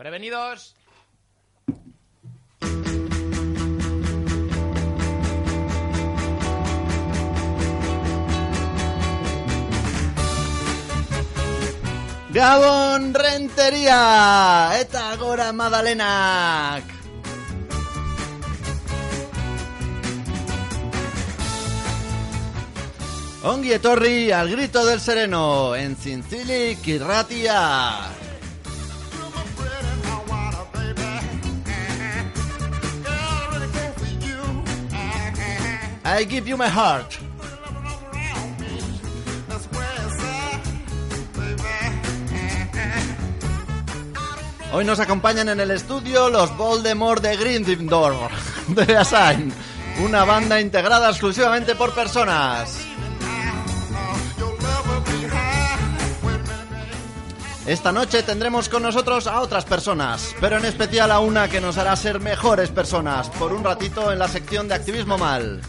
Prevenidos. Gabon Rentería! Eta gora Madalenak! Ongi etorri al grito del sereno en Zintzilik irratia! I give you my heart. Hoy nos acompañan en el estudio los Voldemort de Gryffindor de Assign, una banda integrada exclusivamente por personas. Esta noche tendremos con nosotros a otras personas, pero en especial a una que nos hará ser mejores personas por un ratito en la sección de activismo mal.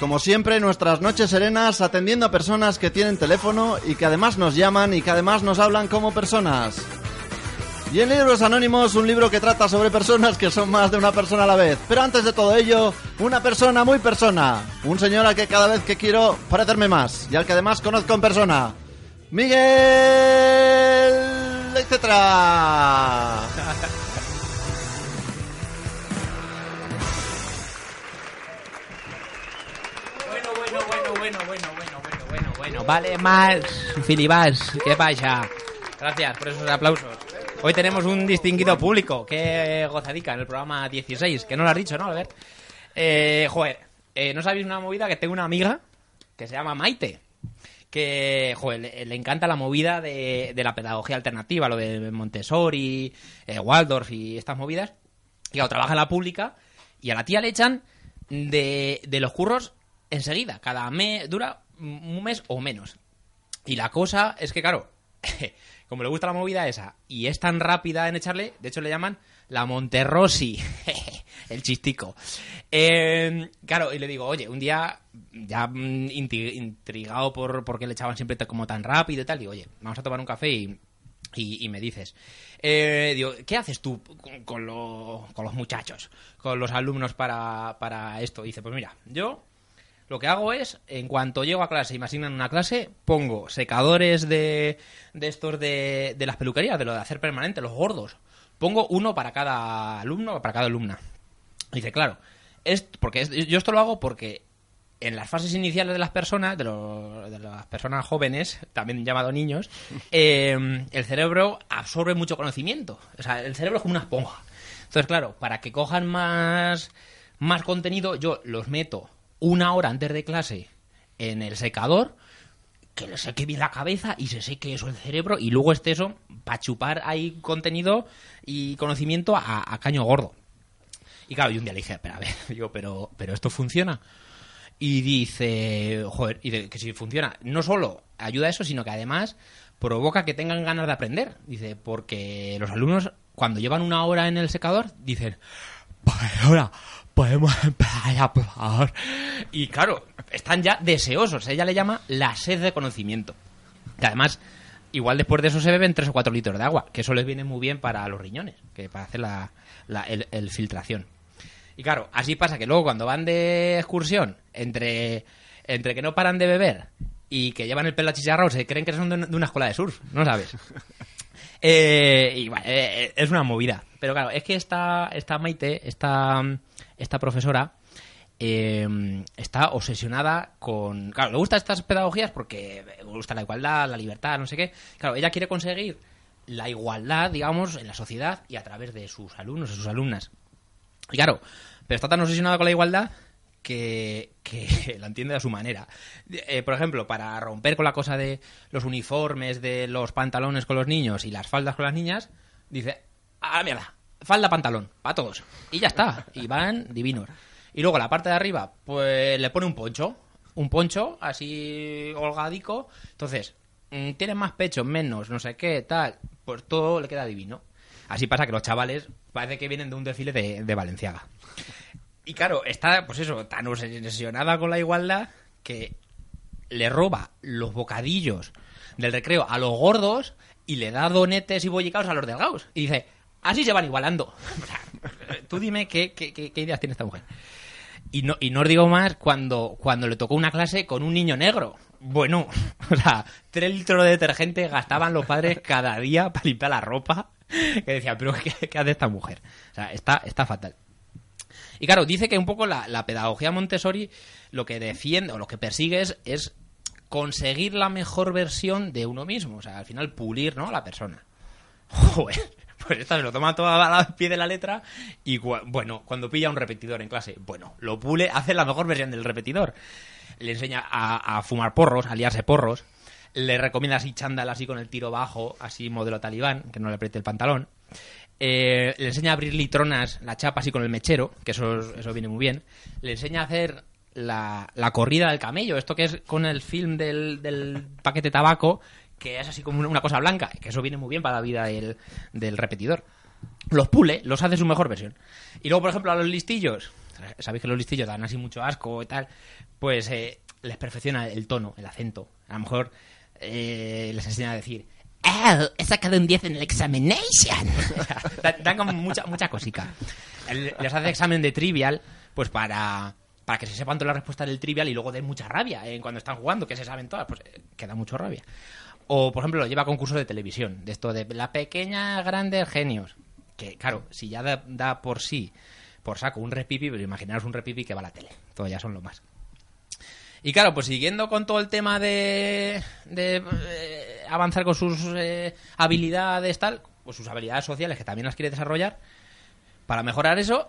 Como siempre, nuestras noches serenas atendiendo a personas que tienen teléfono y que además nos llaman y que además nos hablan como personas. Y en Libros Anónimos, un libro que trata sobre personas que son más de una persona a la vez. Pero antes de todo ello, una persona muy persona. Un señor al que cada vez que quiero parecerme más y al que además conozco en persona. Miguel... etcétera. bueno. Vale más, Filibas, ¿qué pasa? Gracias por esos aplausos. Hoy tenemos un distinguido público. Qué gozadica en el programa 16, que no lo has dicho, ¿no, A ver. Eh, joder, eh, ¿no sabéis una movida? Que tengo una amiga que se llama Maite. Que, joder, le, le encanta la movida de, de la pedagogía alternativa, lo de Montessori, eh, Waldorf y estas movidas. Y claro, trabaja en la pública y a la tía le echan de, de los curros enseguida. Cada mes dura un mes o menos. Y la cosa es que, claro, como le gusta la movida esa y es tan rápida en echarle, de hecho le llaman la Monterrosi, el chistico. Eh, claro, y le digo, oye, un día ya mm, intrigado por, por qué le echaban siempre como tan rápido y tal, digo, oye, vamos a tomar un café y, y, y me dices, eh, digo, ¿qué haces tú con, con lo- con los muchachos, con los alumnos para, para esto? Dice, pues mira, yo lo que hago es, en cuanto llego a clase y me asignan una clase, pongo secadores de, de estos de, de las peluquerías, de lo de hacer permanente, los gordos. Pongo uno para cada alumno, para cada alumna. Dice, claro, es, porque es- yo esto lo hago porque en las fases iniciales de las personas, de, las personas jóvenes, también llamado niños, eh, el cerebro absorbe mucho conocimiento. O sea, el cerebro es como una esponja. Entonces, claro, para que cojan más, más contenido, yo los meto una hora antes de clase en el secador, que le seque bien la cabeza y se seque eso el cerebro, y luego esté eso para chupar ahí contenido y conocimiento a, caño gordo. Y claro, yo un día le dije, pero a ver, digo, pero, pero esto funciona. Y dice, joder, y de- que si funciona, no solo ayuda a eso, sino que además provoca que tengan ganas de aprender. Dice, porque los alumnos, cuando llevan una hora en el secador, dicen, ahora podemos empezar por favor. Y claro, están ya deseosos. Ella le llama la sed de conocimiento. Que además, igual después de eso se beben 3 o 4 litros de agua, que eso les viene muy bien para los riñones, que para hacer la, la el- filtración. Y claro, así pasa que luego cuando van de excursión, entre, entre que no paran de beber y que llevan el pelo achicharrado, se creen que son de una escuela de surf, ¿no sabes? Eh, y eh, es una movida. Pero claro, es que esta, esta Maite, esta, esta profesora, eh, está obsesionada con... Claro, le gustan estas pedagogías porque le gusta la igualdad, la libertad, no sé qué. Claro, ella quiere conseguir la igualdad, digamos, en la sociedad y a través de sus alumnos y sus alumnas. Y claro, pero está tan obsesionada con la igualdad que, la entiende a su manera. Eh, por ejemplo, para romper con la cosa de los uniformes, de los pantalones con los niños y las faldas con las niñas, dice, ah, mierda, falda, pantalón, para todos. Y ya está, y van divinos. Y luego la parte de arriba, pues le pone un poncho, un poncho así holgadico. Entonces, mm, tiene más pecho, menos, no sé qué, tal, pues todo le queda divino. Así pasa que los chavales parece que vienen de un desfile de, de Valenciaga. Y claro, está, pues eso, tan obsesionada con la igualdad que le roba los bocadillos del recreo a los gordos y le da donetes y bollicaos a los delgados. Y dice, así se van igualando. Tú dime qué, qué, qué- ideas tiene esta mujer. Y no, y no os digo más cuando, cuando le tocó una clase con un niño negro. Bueno, o sea, tres litros de detergente gastaban los padres cada día para limpiar la ropa. Que decían, pero ¿qué, qué hace esta mujer? O sea, está, está fatal. Y claro, dice que un poco la, pedagogía Montessori lo que defiende o lo que persigue es, conseguir la mejor versión de uno mismo. O sea, al final pulir, ¿no? A la persona. Joder, pues esta se lo toma toda a pie de la letra y bueno, cuando pilla un repetidor en clase, bueno, lo pule, hace la mejor versión del repetidor. Le enseña a, a fumar porros, a liarse porros. Le recomienda así chándal así con el tiro bajo, así modelo talibán, que no le apriete el pantalón. Eh, le enseña a abrir litronas, la chapa así con el mechero, que eso, eso viene muy bien. Le enseña a hacer la, la corrida del camello, esto que es con el film del, paquete de tabaco, que es así como una- una cosa blanca, que eso viene muy bien para la vida del, del repetidor. Los pule, los hace su mejor versión. Y luego, por ejemplo, a los listillos, sabéis que los listillos dan así mucho asco y tal, pues eh, les perfecciona el tono, el acento. A lo mejor eh, les enseña a decir, Oh, he sacado un 10 en el examination. dan, como mucha, mucha cosica. Les hace examen de trivial, pues para, para que se sepan todas las respuestas del trivial y luego den mucha rabia eh, cuando están jugando, que se saben todas, pues eh, que mucho rabia. O, por ejemplo, lo lleva a concursos de televisión, de esto de la pequeña grandes genios. Que, claro, si ya da, da por sí, por saco, un repipi, pero imaginaros un repipi que va a la tele. Todo ya son lo más. Y claro, pues siguiendo con todo el tema de, de, eh, avanzar con sus eh, habilidades tal, pues sus habilidades sociales que también las quiere desarrollar, para mejorar eso,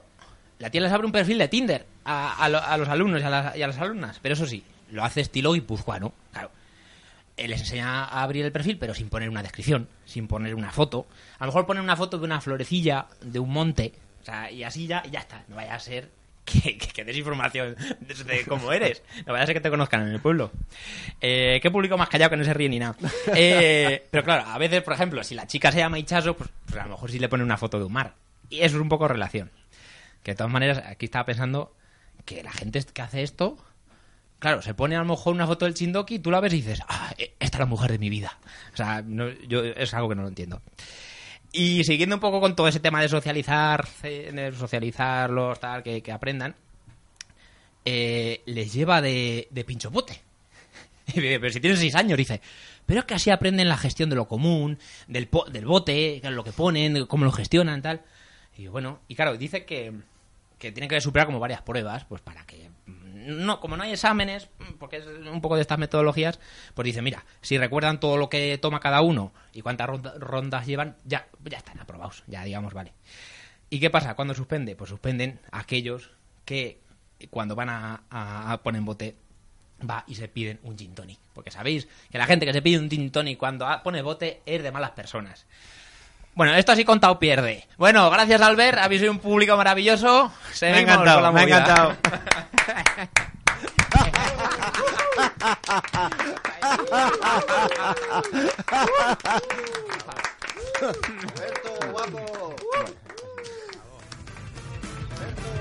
la tía les abre un perfil de Tinder a, a lo- a los alumnos y a, las, y a las alumnas. Pero eso sí, lo hace estilo guipuzcoano, claro. Eh, Les enseña a abrir el perfil, pero sin poner una descripción, sin poner una foto. A lo mejor poner una foto de una florecilla, de un monte, o sea, y así ya, ya está. No vaya a ser que, que, que des información de, de cómo eres. No vaya a ser que te conozcan en el pueblo. Eh, ¿Qué público más callado que no se ríe ni nada? Eh, pero claro, a veces, por ejemplo, si la chica se llama Ichazo, pues, pues a lo mejor sí le pone una foto de un mar. Y eso es un poco relación. Que de todas maneras, aquí estaba pensando que la gente que hace esto, claro, se pone a lo mejor una foto del Chindoki y tú la ves y dices, ah, eh, esta es la mujer de mi vida. O sea, no- yo es algo que no lo entiendo. Y siguiendo un poco con todo ese tema de socializar, eh, de socializarlos, tal, que, aprendan, eh, les lleva de, de pinchopote. Y dice, Pero si tienen seis años, dice, pero es que así aprenden la gestión de lo común, del, po- del bote, lo que ponen, cómo lo gestionan, tal. Y bueno, y claro, dice que, que tienen que superar como varias pruebas, pues para que no, como no hay exámenes, porque es un poco de estas metodologías, pues dice, mira, si recuerdan todo lo que toma cada uno y cuántas ronda- rondas llevan, ya, ya están aprobados, ya digamos, vale. ¿Y qué pasa cuando suspende? Pues suspenden aquellos que cuando van a, a, poner bote va y se piden un gin tonic. Porque sabéis que la gente que se pide un gin tonic cuando pone bote es de malas personas. Bueno, esto así contado pierde. Bueno, gracias Albert, habéis sido un público maravilloso. Me ha con la encantado, me ha encantado. Berto, guapo. escriben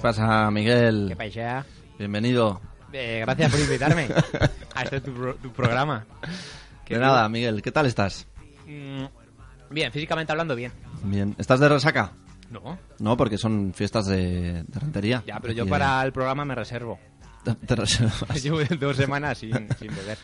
¿Qué pasa, Miguel? ¿Qué pasa? Bienvenido. Eh, gracias por invitarme a este tu, pro- tu programa. De tú- nada, Miguel, ¿qué tal estás? Mm, Bien, físicamente hablando, bien. Bien. ¿Estás de resaca? No, No, porque son fiestas de, de rentería. ya, pero yo Aquí, para el programa me reservo. eh, te reservas. Llevo dos semanas sin, sin beber.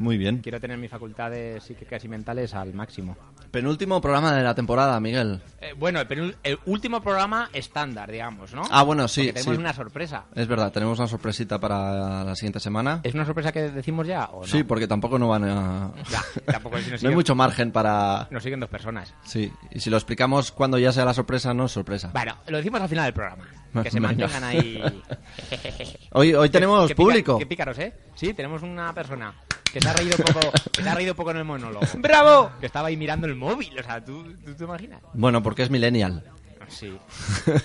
Muy bien. Quiero tener mis facultades psíquicas y mentales al máximo. Penúltimo programa de la temporada, Miguel. Eh, bueno, el, el último programa estándar, digamos, ¿no? Ah, bueno, sí, Porque tenemos sí. una sorpresa. Es verdad, tenemos una sorpresita para la siguiente semana. ¿Es una sorpresa que decimos ya o no? Sí, porque tampoco no van a... Ya, tampoco si nos no hay siguen, mucho margen para... nos siguen dos personas. Sí, y si lo explicamos cuando ya sea la sorpresa, no es sorpresa. Bueno, lo decimos al final del programa. Que se mantengan ahí. Hoy, hoy tenemos Qué público. Qué pícaros, ¿eh? Sí, tenemos una persona que se ha reído poco, que se ha reído poco en el monólogo. ¡Bravo! Que estaba ahí mirando el móvil, o sea, ¿tú, tú te imaginas? Bueno, porque es millennial. Sí.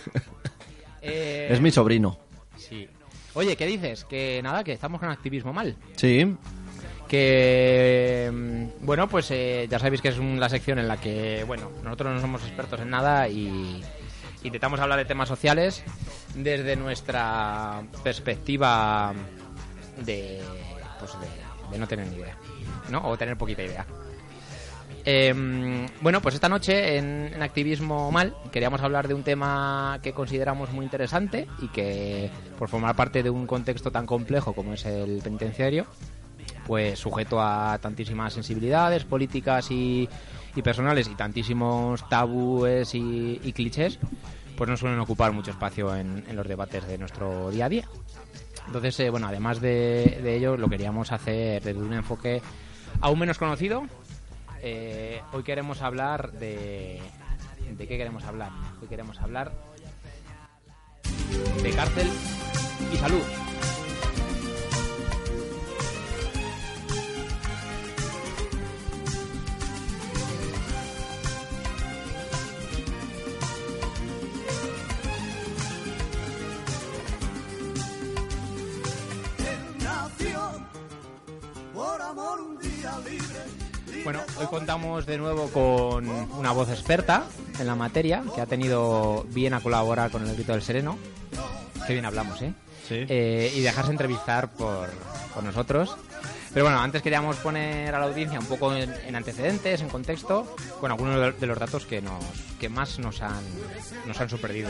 Eh, Es mi sobrino. Sí. Oye, ¿qué dices? Que nada, que estamos con activismo mal. Sí, Que mm, bueno, pues eh, ya sabéis que es un- la sección en la que, bueno, nosotros no somos expertos en nada y intentamos hablar de temas sociales desde nuestra perspectiva de, pues de, de no tener ni idea, ¿no? O tener poquita idea. Em, bueno, pues esta noche en, Activismo Mal queríamos hablar de un tema que consideramos muy interesante y que, por formar parte de un contexto tan complejo como es el penitenciario, pues sujeto a tantísimas sensibilidades políticas y, y personales y tantísimos tabúes y, y clichés, pues no suelen ocupar mucho espacio en los debates de nuestro día a día. Entonces, eh, bueno, además de, de ello, lo queríamos hacer desde un enfoque aún menos conocido. Eh, hoy queremos hablar de... ¿De qué queremos hablar? Hoy queremos hablar de cárcel y salud. Bueno, hoy contamos de nuevo con una voz experta en la materia que ha tenido bien a colaborar con el grito del sereno. Qué bien hablamos, ¿eh? Sí. Eh, y dejarse entrevistar por, por nosotros. Pero bueno, antes queríamos poner a la audiencia un poco en, en antecedentes, en contexto, con algunos de- de los datos que, nos, que más nos han, nos han sorprendido.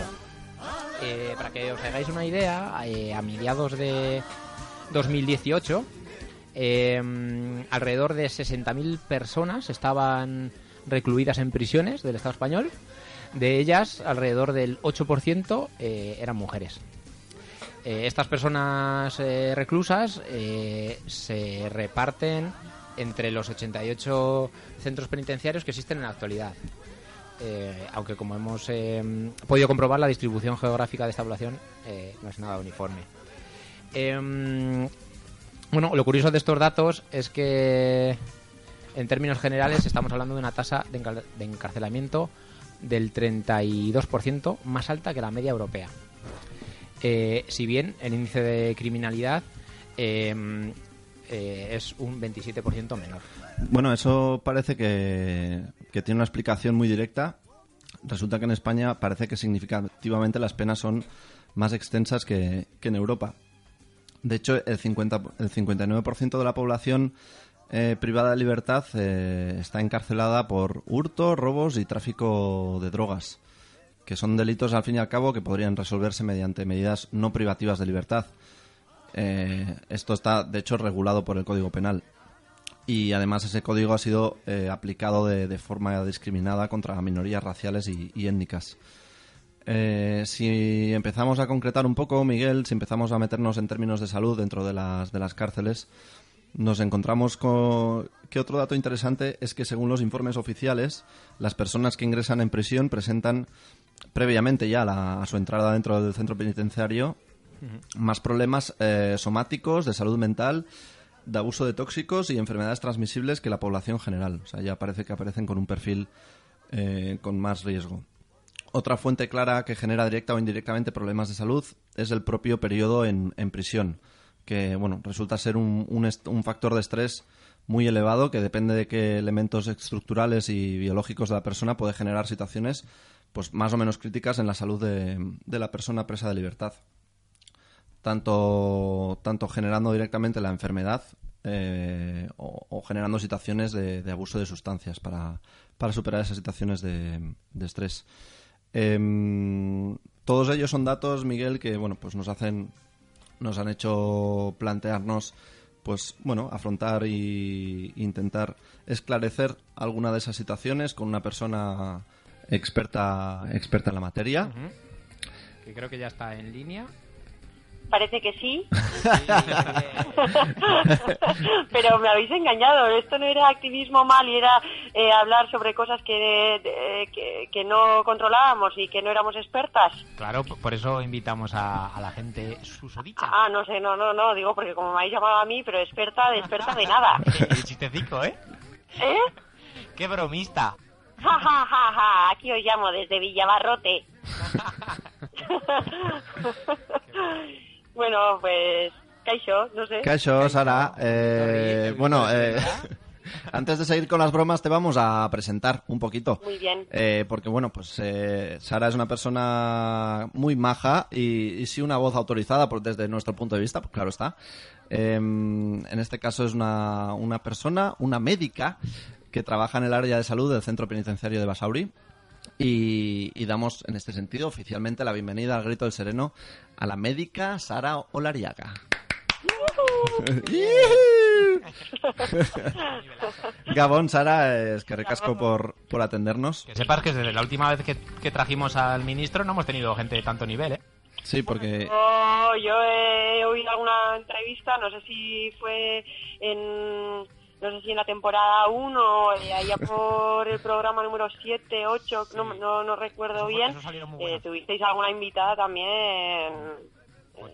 Eh, para que os hagáis una idea, eh, a mediados de 2018, eh, alrededor de 60.000 personas estaban recluidas en prisiones del Estado español. De ellas, alrededor del 8% eh, eran mujeres. Eh, estas personas eh, reclusas se reparten entre los 88 centros penitenciarios que existen en la actualidad. Aunque como hemos eh, podido comprobar, la distribución geográfica de esta población no es nada uniforme. Em, bueno, lo curioso de estos datos es que en términos generales estamos hablando de una tasa de, encar- de encarcelamiento del 32% más alta que la media europea. Eh, si bien el índice de criminalidad eh, eh, es un 27% menor. Bueno, eso parece que, tiene una explicación muy directa. Resulta que en España parece que significativamente las penas son más extensas que en Europa. De hecho, el, 50, el 59% de la población eh, privada de libertad eh, está encarcelada por hurto, robos y tráfico de drogas, que son delitos al fin y al cabo que podrían resolverse mediante medidas no privativas de libertad. Eh, esto está, de hecho, regulado por el Código Penal y además ese código ha sido aplicado de, de forma discriminada contra minorías raciales y étnicas. Eh, si empezamos a concretar un poco, Miguel, si empezamos a meternos en términos de salud dentro de las, de las cárceles, nos encontramos con que otro dato interesante es que según los informes oficiales, las personas que ingresan en prisión presentan previamente ya la- a su entrada dentro del centro penitenciario más problemas eh, somáticos, de salud mental, de abuso de tóxicos y enfermedades transmisibles que la población general. O sea, ya parece que aparecen con un perfil eh, con más riesgo. Otra fuente clara que genera directa o indirectamente problemas de salud es el propio periodo en, prisión. que bueno, resulta ser un, factor de estrés muy elevado que depende de qué elementos estructurales y biológicos de la persona puede generar situaciones pues más o menos críticas en la salud de, la persona presa de libertad. Tanto, generando directamente la enfermedad eh, o, generando situaciones de, abuso de sustancias para, superar esas situaciones de estrés. Em, todos ellos son datos, Miguel, que bueno, pues nos hacen, nos han hecho plantearnos, pues bueno, afrontar y intentar esclarecer alguna de esas situaciones con una persona experta, experta en la materia. Que creo que ya está en línea. Parece que sí. Pero me habéis engañado. Esto no era activismo mal y era eh, hablar sobre cosas que, eh, que, que no controlábamos y que no éramos expertas. Claro, por eso invitamos a, a la gente susodicha. Ah, no sé, no, no, no, digo porque como me habéis llamado a mí, pero experta de experta de nada. Chistecico, ¿eh? ¿Eh? ¡Qué bromista! Ja, ja, ja, ja, aquí os llamo desde Villabarrote. bueno, pues, Caixo, no sé. Caixo, Sara. eh, bueno, eh, antes de seguir con las bromas, te vamos a presentar un poquito. Muy bien. Eh, porque, bueno, pues eh, Sara es una persona muy maja y, y sí una voz autorizada por, desde nuestro punto de vista, pues claro está. Eh, en este caso es una, una persona, una médica, que trabaja en el área de salud del Centro Penitenciario de Basauri. Y, y damos, en este sentido, oficialmente la bienvenida al Grito del Sereno a la médica Sara Olariaga. Gabón, Sara, es que recasco por, por atendernos. Que sepas que desde la última vez que, que trajimos al ministro no hemos tenido gente de tanto nivel, ¿eh? Sí, porque Yo, yo he oído alguna entrevista, no sé si fue en, no sé si en la temporada 1 o eh, allá por el programa número 7, 8, no, no, no recuerdo Eso- bien, eh, tuvisteis alguna invitada también,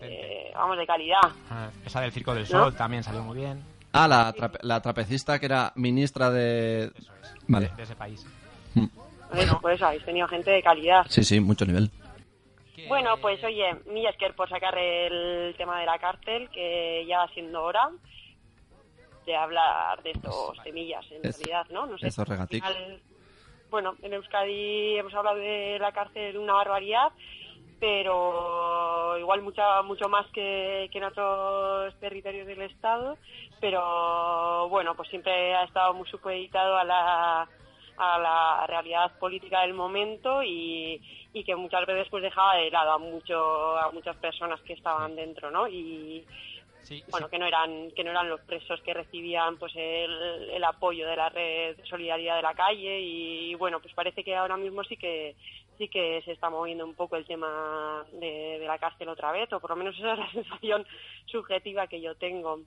eh, vamos, de calidad. Ah, Esa del Circo del Sol también salió muy bien. Ah, la, trape- la trapecista que era ministra de... Eso es. Vale. De, de ese país. Por eso, por eso habéis tenido gente de calidad. Sí, sí, mucho nivel. Bueno, pues oye, Millasker por sacar el tema de la cárcel, que ya va siendo hora de hablar de estos temillas en Es- realidad, ¿no? No sé. final, bueno, en Euskadi hemos hablado de la cárcel una barbaridad, pero igual mucha, mucho más que, que en otros territorios del Estado, pero bueno, pues siempre ha estado muy supeditado a la a la realidad política del momento y, y que muchas veces pues dejaba de lado a mucho a muchas personas que estaban dentro no y Sí, bueno sí. que no eran que no eran los presos que recibían pues el, el apoyo de la red de solidaridad de la calle y, bueno pues parece que ahora mismo sí que sí que se está moviendo un poco el tema de, de la cárcel otra vez o por lo menos esa es la sensación subjetiva que yo tengo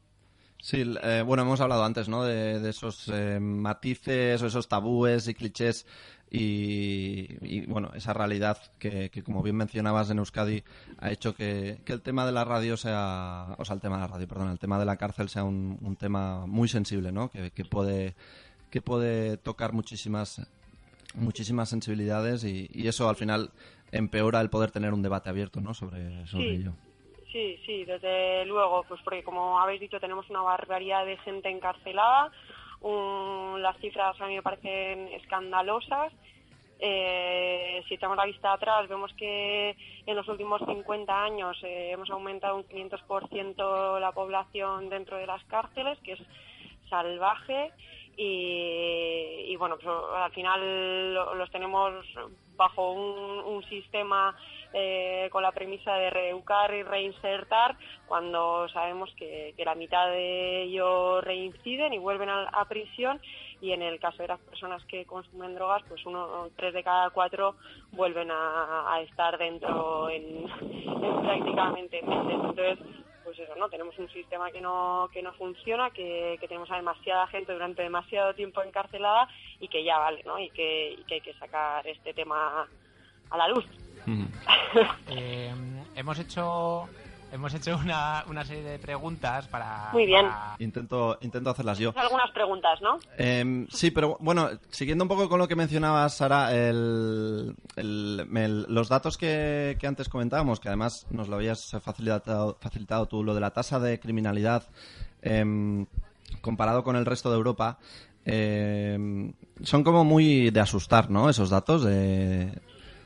Sí, eh, bueno, hemos hablado antes, ¿no? De, de esos eh, matices o esos tabúes y clichés y, y, bueno, esa realidad que, que, como bien mencionabas en Euskadi, ha hecho que, que el tema de la radio sea, o sea, el tema de la radio, perdón, el tema de la cárcel sea un, un tema muy sensible, ¿no? Que, que puede que puede tocar muchísimas muchísimas sensibilidades y, y eso al final empeora el poder tener un debate abierto, ¿no? Sobre, sobre Sí. ello. Sí, sí, desde luego, pues porque como habéis dicho tenemos una barbaridad de gente encarcelada, un- las cifras a mí me parecen escandalosas. Eh, si echamos la vista atrás vemos que en los últimos 50 años eh, hemos aumentado un 500% la población dentro de las cárceles, que es salvaje y, y, bueno, pues al final lo- los tenemos bajo un, un sistema eh, con la premisa de reeducar y reinsertar cuando sabemos que, la mitad de ellos reinciden y vuelven a, prisión y en el caso de las personas que consumen drogas pues uno tres de cada cuatro vuelven a, estar dentro en, en prácticamente meses entonces pues eso, ¿no? Tenemos un sistema que no, que no funciona, que, tenemos a demasiada gente durante demasiado tiempo encarcelada y que ya vale, ¿no? Y que hay que sacar este tema a la luz. Eh, hemos hecho hemos hecho una, una serie de preguntas para... Muy bien. para- Intento, intento hacerlas yo. Algunas preguntas, ¿no? Em, sí, pero bueno, siguiendo un poco con lo que mencionabas, Sara, el, el- el- los datos que, que antes comentábamos, que además nos lo habías facilitado, facilitado tú, lo de la tasa de criminalidad em, comparado con el resto de Europa, em, son como muy de asustar, ¿no? Esos datos de...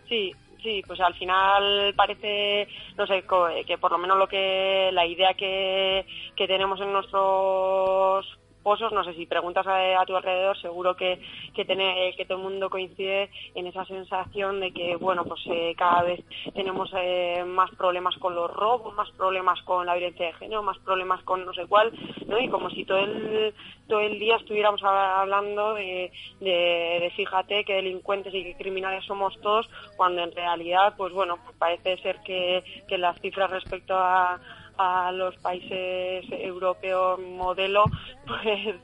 Sí, sí, pues al final parece, no sé, co- que por lo menos lo que la idea que, que tenemos en nuestros pozos, no sé si preguntas a, tu alrededor, seguro que que, tener, que todo el mundo coincide en esa sensación de que, bueno, pues eh, cada vez tenemos eh, más problemas con los robos, más problemas con la violencia de género, más problemas con no sé cuál, ¿no? Y como si todo el todo el día estuviéramos hab- hablando de fíjate qué delincuentes y qué criminales somos todos, cuando en realidad, pues bueno, pues parece ser que, que las cifras respecto a, a los países europeos modelo, pues,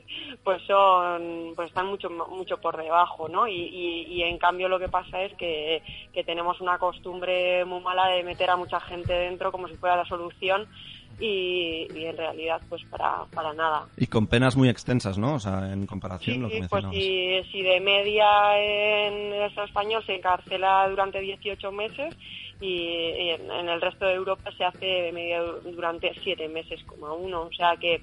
pues son, pues están mucho, mucho por debajo, ¿no? Y, y, y en cambio lo que pasa es que, que tenemos una costumbre muy mala de meter a mucha gente dentro como si fuera la solución y, y en realidad pues para, para nada. Y con penas muy extensas, ¿no? O sea, en comparación Sí, lo que pues si, si de media en el Estado español se encarcela durante 18 meses y, en, el resto de Europa se hace de media du- durante 7 meses como uno. O sea que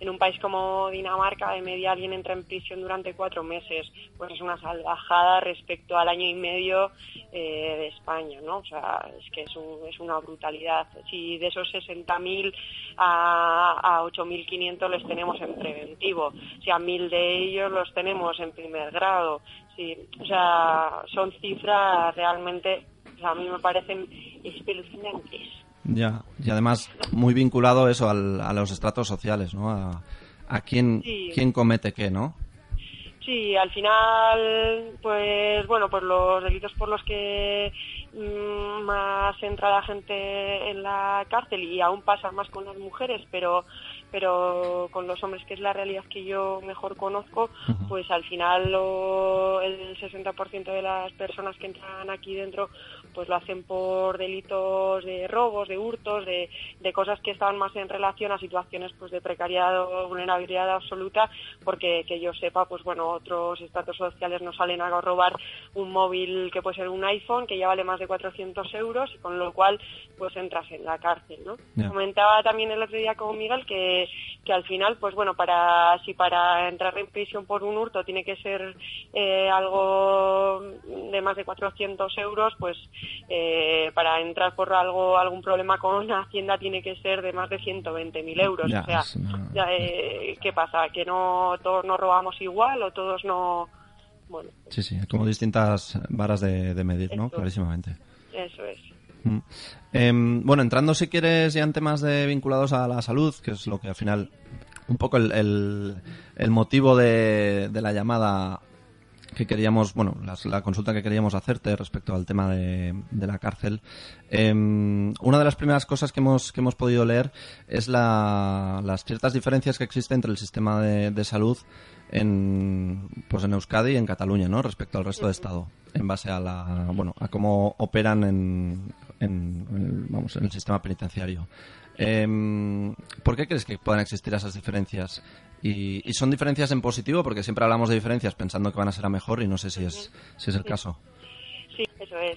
en un país como Dinamarca de media alguien entra en prisión durante cuatro meses, pues es una salvajada respecto al año y medio eh, de España, ¿no? O sea, es que es, un- es una brutalidad. Si de esos 60.000 a, a 8.500 les tenemos en preventivo, si a 1.000 de ellos los tenemos en primer grado, si, o sea, son cifras realmente, a mí me parecen espeluznantes. Ya, y además muy vinculado eso al- a los estratos sociales, ¿no? A, a quién, Sí. quién comete qué, ¿no? Sí, al final, pues bueno, pues los delitos por los que mm, más entra la gente en la cárcel y aún pasa más con las mujeres, pero pero con los hombres, que es la realidad que yo mejor conozco, pues al final lo- el 60% de las personas que entran aquí dentro pues lo hacen por delitos de robos, de hurtos, de, de cosas que estaban más en relación a situaciones pues de precariedad o vulnerabilidad absoluta, porque que yo sepa, pues bueno, otros estratos sociales no salen a robar un móvil que puede ser un iPhone, que ya vale más de 400 euros, y con lo cual pues entras en la cárcel, ¿no? Comentaba también el otro día con Miguel que, que al final, pues bueno, para si para entrar en prisión por un hurto tiene que ser eh, algo de más de 400 euros, pues eh, para entrar por algo algún problema con Hacienda tiene que ser de más de 120.000 euros. Ya, o sea, ya, eh, ¿qué pasa? ¿Que no todos nos robamos igual o todos no...? Bueno, Sí, sí, como distintas varas de, de medir, ¿no? Eso. Clarísimamente. eso es. Mm. Em, bueno, entrando si quieres ya en temas de vinculados a la salud, que es lo que al final, un poco el, el- el motivo de, de la llamada que queríamos, bueno, las- la, consulta que queríamos hacerte respecto al tema de, de la cárcel. Em, una de las primeras cosas que hemos, que hemos podido leer es la- las ciertas diferencias que existen entre el sistema de, de salud en, pues en Euskadi y en Cataluña, ¿no? Respecto al resto de Estado, en base a la, bueno, a cómo operan en, en, el, vamos, en el sistema penitenciario. Em, ¿Por qué crees que puedan existir esas diferencias? Y, y son diferencias en positivo, porque siempre hablamos de diferencias pensando que van a ser a mejor y no sé si es, si es el caso. Sí, eso es.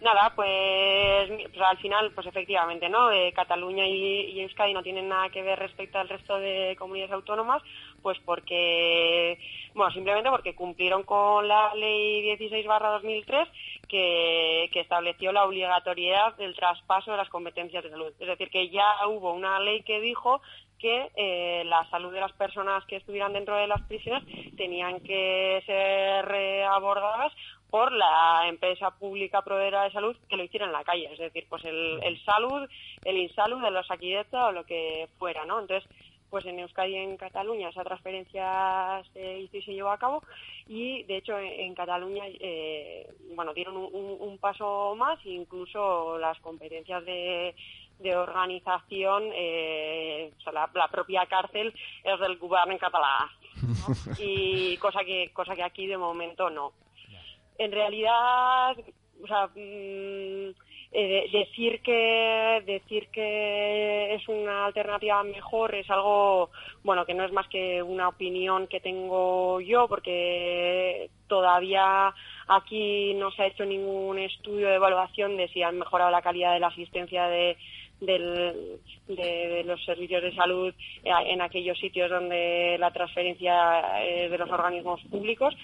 Nada, pues, pues al final, pues efectivamente, ¿no? Eh, Cataluña y, y Euskadi no tienen nada que ver respecto al resto de comunidades autónomas, pues porque, bueno, simplemente porque cumplieron con la ley 16 2003 que, que estableció la obligatoriedad del traspaso de las competencias de salud. Es decir, que ya hubo una ley que dijo que eh, la salud de las personas que estuvieran dentro de las prisiones tenían que ser abordadas por la empresa pública proveedora de salud que lo hiciera en la calle, es decir, pues el, salud, el insalud, el osaquideta o lo que fuera, ¿no? Entonces, pues en Euskadi y en Cataluña esa transferencia se hizo y se llevó a cabo. Y de hecho en, en Cataluña eh, bueno dieron un, un- un paso más incluso las competencias de, de organización eh, o sea, la, la propia cárcel es del gobierno en catalán ¿no? y cosa que cosa que aquí de momento no. En realidad, o sea, mm, eh, de- decir que decir que es una alternativa mejor es algo bueno que no es más que una opinión que tengo yo porque todavía aquí no se ha hecho ningún estudio de evaluación de si han mejorado la calidad de la asistencia de los servicios de salud eh, en aquellos sitios donde la transferencia eh, de los organismos públicos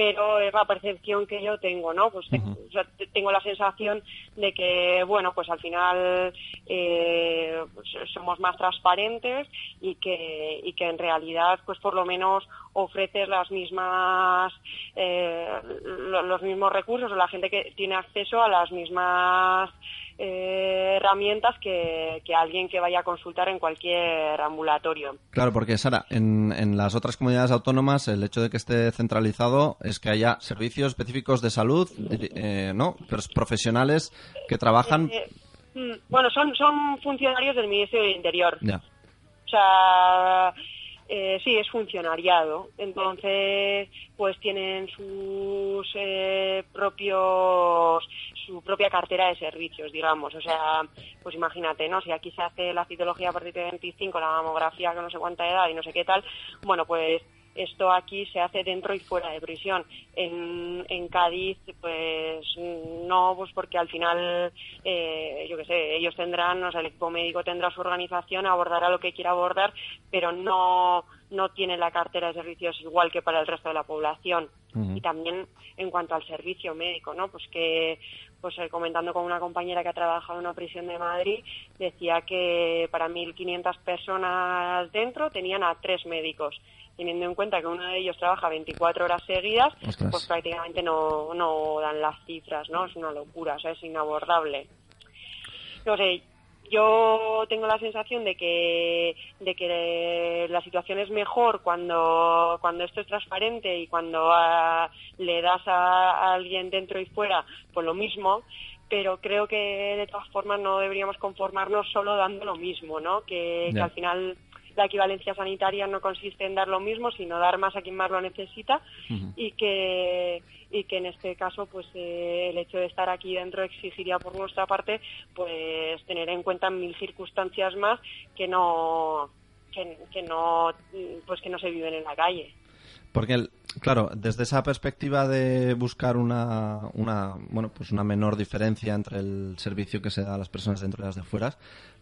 pero es la percepción que yo tengo, ¿no? Pues o sea, tengo la sensación de que, bueno, pues al final eh, pues somos más transparentes y que, y que en realidad, pues por lo menos ofreces las mismas, eh, lo- los mismos recursos o la gente que tiene acceso a las mismas eh, herramientas que, que alguien que vaya a consultar en cualquier ambulatorio. Claro, porque Sara, en, en las otras comunidades autónomas el hecho de que esté centralizado es que haya servicios específicos de salud, eh, ¿no? Pero profesionales que trabajan... Eh, mm, bueno, son, son funcionarios del Ministerio del Interior. Ya. O sea, eh, sí, es funcionariado. Entonces, pues tienen sus eh, propios, su propia cartera de servicios, digamos. O sea, pues imagínate, ¿no? Si aquí se hace la citología a partir de 25, la mamografía con no sé cuánta edad y no sé qué tal, bueno, pues esto aquí se hace dentro y fuera de prisión. En, en Cádiz, pues no, pues porque al final, eh, yo qué sé, ellos tendrán, o sea, el equipo médico tendrá su organización, abordará lo que quiera abordar, pero no, no tiene la cartera de servicios igual que para el resto de la población. Y también en cuanto al servicio médico, ¿no? Pues que, pues eh, comentando con una compañera que ha trabajado en una prisión de Madrid, decía que para 1.500 personas dentro tenían a tres médicos. Teniendo en cuenta que uno de ellos trabaja 24 horas seguidas, Ostras. pues prácticamente no, no dan las cifras, ¿no? Es una locura, o sea, es inabordable. No sé, yo tengo la sensación de que, de que la situación es mejor cuando, cuando esto es transparente y cuando ah, le das a, a alguien dentro y fuera pues lo mismo, pero creo que de todas formas no deberíamos conformarnos solo dando lo mismo, ¿no? Que, al final la equivalencia sanitaria no consiste en dar lo mismo, sino dar más a quien más lo necesita. Y que y que en este caso pues eh, el hecho de estar aquí dentro exigiría por nuestra parte pues tener en cuenta mil circunstancias más que no que, que no pues que no se viven en la calle. Porque, el- claro, desde esa perspectiva de buscar una, una, bueno, pues una menor diferencia entre el servicio que se da a las personas dentro y las de fuera,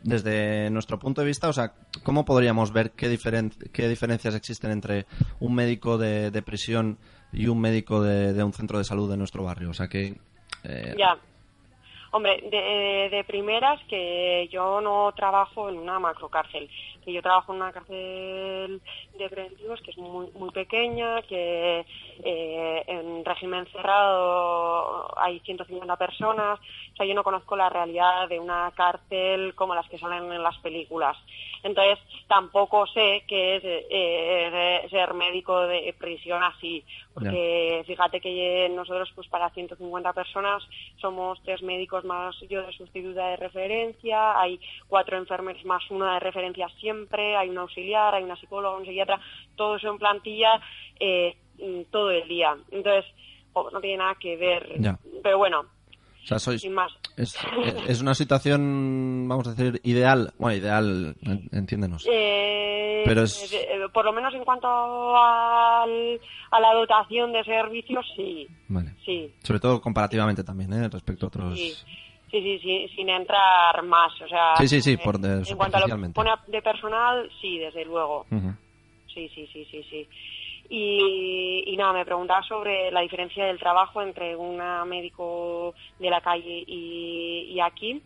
desde nuestro punto de vista, o sea, ¿cómo podríamos ver qué, diferen- qué diferencias existen entre un médico de, de prisión y un médico de, un centro de salud de nuestro barrio? O sea, que... eh, ya Hombre, de, de primeras que yo no trabajo en una macrocárcel, yo trabajo en una cárcel de preventivos que es muy, muy pequeña, que eh, en régimen cerrado hay 150 personas, o sea, yo no conozco la realidad de una cárcel como las que salen en las películas. Entonces, tampoco sé qué es eh, ser médico de prisión así, porque fíjate que nosotros, pues para 150 personas, somos tres médicos más yo de sustituta de referencia, hay cuatro enfermeros más una de referencia siempre, hay un auxiliar, hay una psicóloga, un psiquiatra, todo eso en plantilla eh, mm, todo el día. Entonces, oh, no tiene nada que ver. Ya. Pero bueno, sea, sois... sin más. Es, es una situación, vamos a decir, ideal. Bueno, ideal, en- entiéndenos. Eh, Pero es- eh, por lo menos en cuanto al- a la dotación de servicios, sí, Vale. sí. Sobre todo comparativamente también, ¿eh? Respecto a otros... Sí, sí, sí, sí, sin entrar más. O sea, Sí, sí, sí, eh, por de- en cuanto a lo que pone de personal, sí, desde luego. Sí, sí, sí, sí, sí. Y, y nada, me preguntaba sobre la diferencia del trabajo entre un médico de la calle y, y aquí.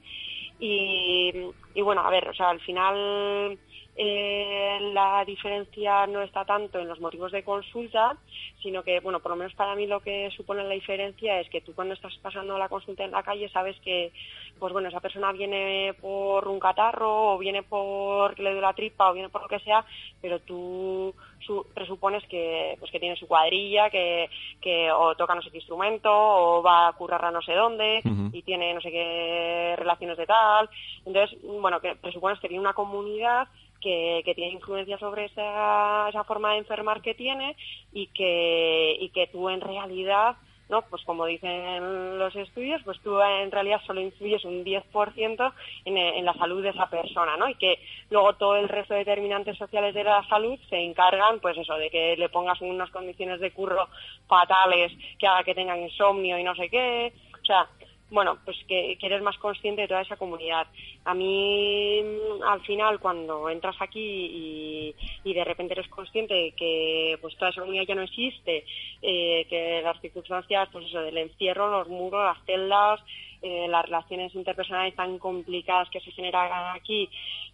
Y, y bueno, a ver, o sea, al final eh, la diferencia no está tanto en los motivos de consulta, sino que, bueno, por lo menos para mí lo que supone la diferencia es que tú cuando estás pasando la consulta en la calle sabes que, pues bueno, esa persona viene por un catarro o viene por que le duele la tripa o viene por lo que sea, pero tú su- presupones que, pues que tiene su cuadrilla, que, que o toca no sé qué instrumento o va a currar a no sé dónde y tiene no sé qué relaciones de tal. Entonces, bueno, que presupones que tiene una comunidad que, tiene influencia sobre esa, esa forma de enfermar que tiene y que, y que tú en realidad ¿no? Pues como dicen los estudios, pues tú en realidad solo influyes un 10% en, en la salud de esa persona, ¿no? Y que luego todo el resto de determinantes sociales de la salud se encargan, pues eso, de que le pongas unas condiciones de curro fatales, que haga que tengan insomnio y no sé qué. O sea, bueno, pues que, eres más consciente de toda esa comunidad. A mí, mm, al final, cuando entras aquí y, y de repente eres consciente de que pues toda esa comunidad ya no existe, eh, que las circunstancias, pues eso, del encierro, los muros, las celdas, eh, las relaciones interpersonales tan complicadas que se generan aquí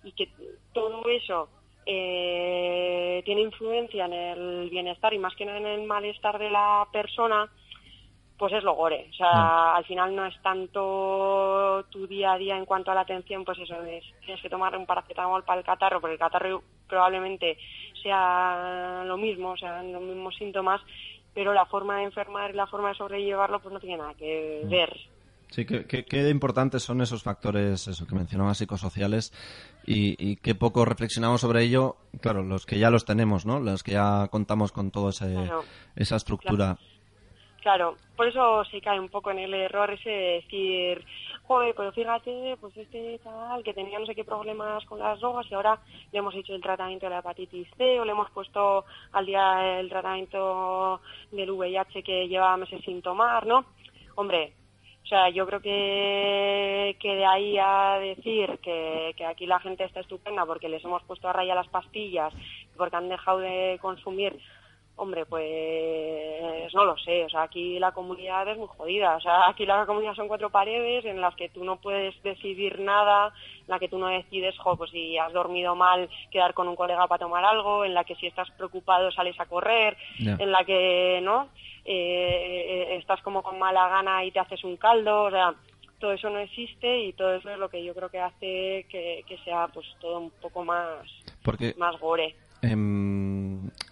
y que todo eso eh, tiene influencia en el bienestar y más que en el malestar de la persona, pues es lo gore. O sea, al final no es tanto tu día a día en cuanto a la atención, pues eso, es, tienes que tomar un paracetamol para el catarro, porque el catarro probablemente sea lo mismo, o sea, los mismos síntomas, pero la forma de enfermar y la forma de sobrellevarlo pues no tiene nada que ver. Sí, qué, qué, qué importantes son esos factores, eso que mencionabas, psicosociales, y, y qué poco reflexionamos sobre ello, claro, los que ya los tenemos, ¿no? Los que ya contamos con toda Claro. esa estructura. Claro, por eso se cae un poco en el error ese de decir, joder, pero fíjate, pues este tal que tenía no sé qué problemas con las drogas y ahora le hemos hecho el tratamiento de la hepatitis C o le hemos puesto al día el tratamiento del VIH que lleva meses sin tomar, ¿no? Hombre, o sea, yo creo que, que de ahí a decir que, que aquí la gente está estupenda porque les hemos puesto a raya las pastillas, porque han dejado de consumir Hombre, pues no lo sé, o sea, aquí la comunidad es muy jodida, o sea, aquí la comunidad son cuatro paredes en las que tú no puedes decidir nada, en la que tú no decides, jo, pues si has dormido mal, quedar con un colega para tomar algo, en la que si estás preocupado sales a correr, en la que, ¿no? Eh, estás como con mala gana y te haces un caldo, o sea, todo eso no existe y todo eso es lo que yo creo que hace que, que sea pues todo un poco más, Porque más gore. Em,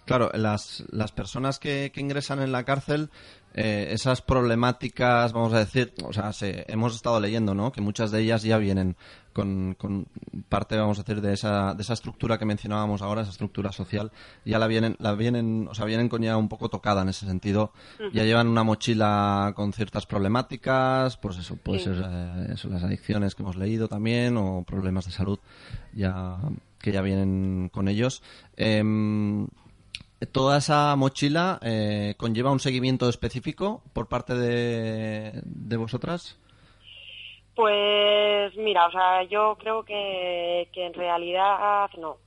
claro, las, las personas que, que ingresan en la cárcel, eh, esas problemáticas, vamos a decir, o sea, se- hemos estado leyendo, ¿no? Que muchas de ellas ya vienen con, con parte, vamos a decir, de esa, de esa estructura que mencionábamos ahora, esa estructura social, ya la vienen, la vienen, o sea, vienen con ya un poco tocada en ese sentido. Ya llevan una mochila con ciertas problemáticas, pues eso, puede Sí. ser eh, eso, las adicciones que hemos leído también, o problemas de salud, ya que ya vienen con ellos. Em, ¿Toda esa mochila eh, conlleva un seguimiento específico por parte de, de vosotras? Pues mira, o sea, yo creo que, que en realidad no.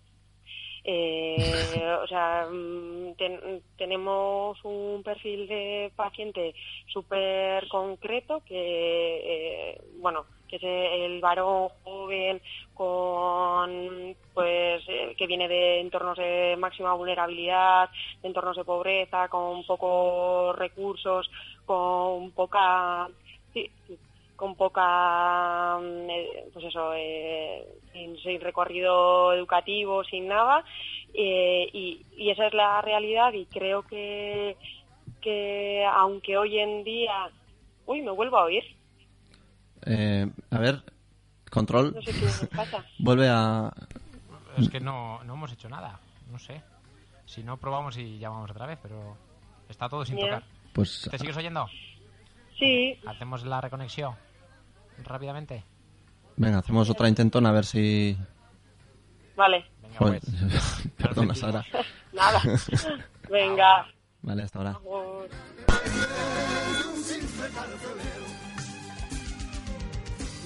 Eh, o sea, mm, ten- tenemos un perfil de paciente súper concreto que, eh, bueno, que es el varón joven con, pues, eh, que viene de entornos de máxima vulnerabilidad, de entornos de pobreza, con pocos recursos, con poca, sí, con poca, mm, eh, pues eso, eh, sin, recorrido educativo, sin nada, y, y esa es la realidad y creo que, que aunque hoy en día, uy, me vuelvo a oír, Eh, a ver, control. no sé qué me pasa. Vuelve a... Es que no, no hemos hecho nada, no sé. Si no, probamos y llamamos otra vez, pero está todo sin tocar. Pues ¿Te sigues oyendo? Sí, Hacemos la reconexión rápidamente. venga, hacemos otra intentona a ver si... vale, Venga, pues. Perdona. Sara. nada, venga. Vale, hasta ahora.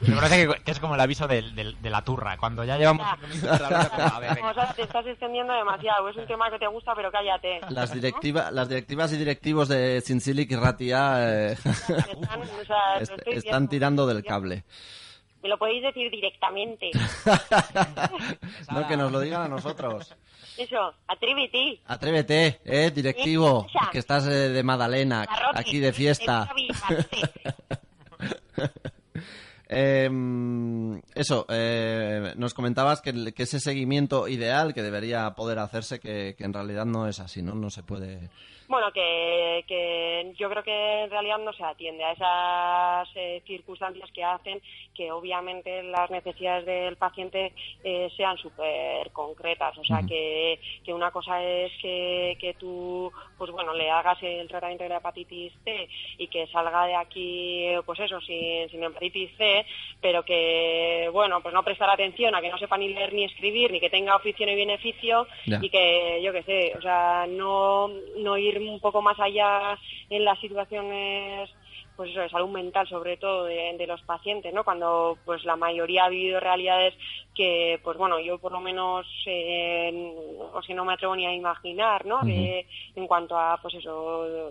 Me parece que, que es como el aviso del- del- de la turra. Cuando ya llevamos o sea, te estás extendiendo demasiado, es un tema que te gusta, pero cállate. Las, directiva, las directivas y directivos de Sinsilic y Ratia eh, Están, o sea, lo est- estoy están viendo. tirando del cable. Me lo podéis decir directamente. no, que nos lo digan a nosotros. Eso, atrévete. Atrévete, eh, directivo, que estás eh, de Madalena, aquí de fiesta. Eh, eso, eh, nos comentabas que, que ese seguimiento ideal que debería poder hacerse, que, que en realidad no es así, ¿no? No se puede... Bueno, que, que yo creo que en realidad no se atiende a esas eh, circunstancias que hacen que obviamente las necesidades del paciente eh, sean súper concretas. O sea, que, que una cosa es que, que tú, pues bueno, le hagas el tratamiento de la hepatitis C y que salga de aquí, pues eso, sin, sin hepatitis C, pero que, bueno, pues no prestar atención a que no sepa ni leer ni escribir, ni que tenga oficio ni beneficio Ya. y que, yo qué sé, o sea, no, no ir un poco más allá en las situaciones pues eso, de salud mental sobre todo de, de los pacientes, ¿no? Cuando pues la mayoría ha vivido realidades que, pues bueno, yo por lo menos, eh, o si no me atrevo ni a imaginar, ¿no? De- en cuanto a, pues eso,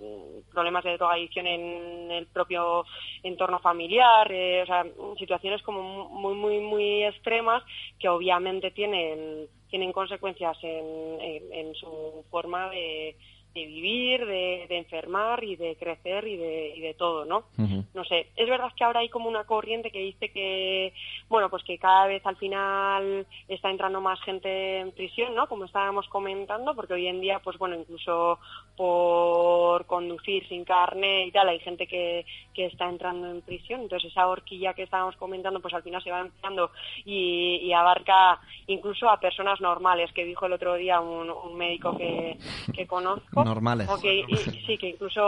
problemas de drogadicción en el propio entorno familiar, eh, o sea, situaciones como muy, muy, muy extremas que obviamente tienen, tienen consecuencias en, en- en su forma de, de vivir, de, de enfermar y de crecer y de, y de todo, ¿no? No sé, es verdad que ahora hay como una corriente que dice que, bueno, pues que cada vez al final está entrando más gente en prisión, ¿no? Como estábamos comentando, porque hoy en día, pues bueno, incluso por conducir sin carne y tal, hay gente que, que está entrando en prisión, entonces esa horquilla que estábamos comentando, pues al final se va ampliando y, y abarca incluso a personas normales, que dijo el otro día un, un médico que, que conozco. Normales. O que- y- sí, que incluso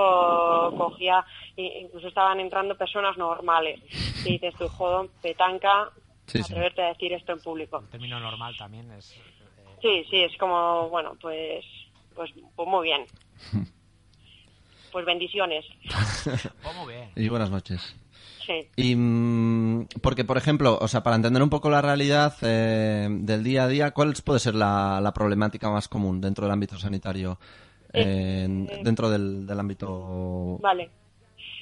cogía, incluso estaban entrando personas normales. Y dices tú, joder, petanca, Sí, sí. atreverte a decir esto en público. El término normal también es... eh, Sí, sí, es como, bueno, pues, pues, pues muy bien. Pues bendiciones. oh, muy bien. Y buenas noches. Sí. Y mm, porque, por ejemplo, o sea, para entender un poco la realidad eh, del día a día, ¿cuál puede ser la, la problemática más común dentro del ámbito sanitario, en- dentro del, del ámbito? Vale.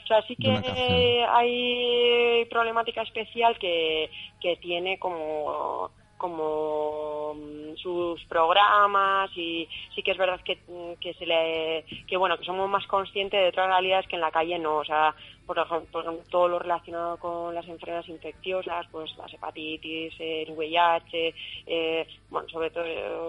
O sea, sí que hay problemática especial que, que tiene como como mm, sus programas y sí que es verdad que, que se le que bueno que somos más conscientes de otras realidades que en la calle no o sea por ejemplo, todo lo relacionado con las enfermedades infecciosas pues las hepatitis el VIH eh, bueno sobre todo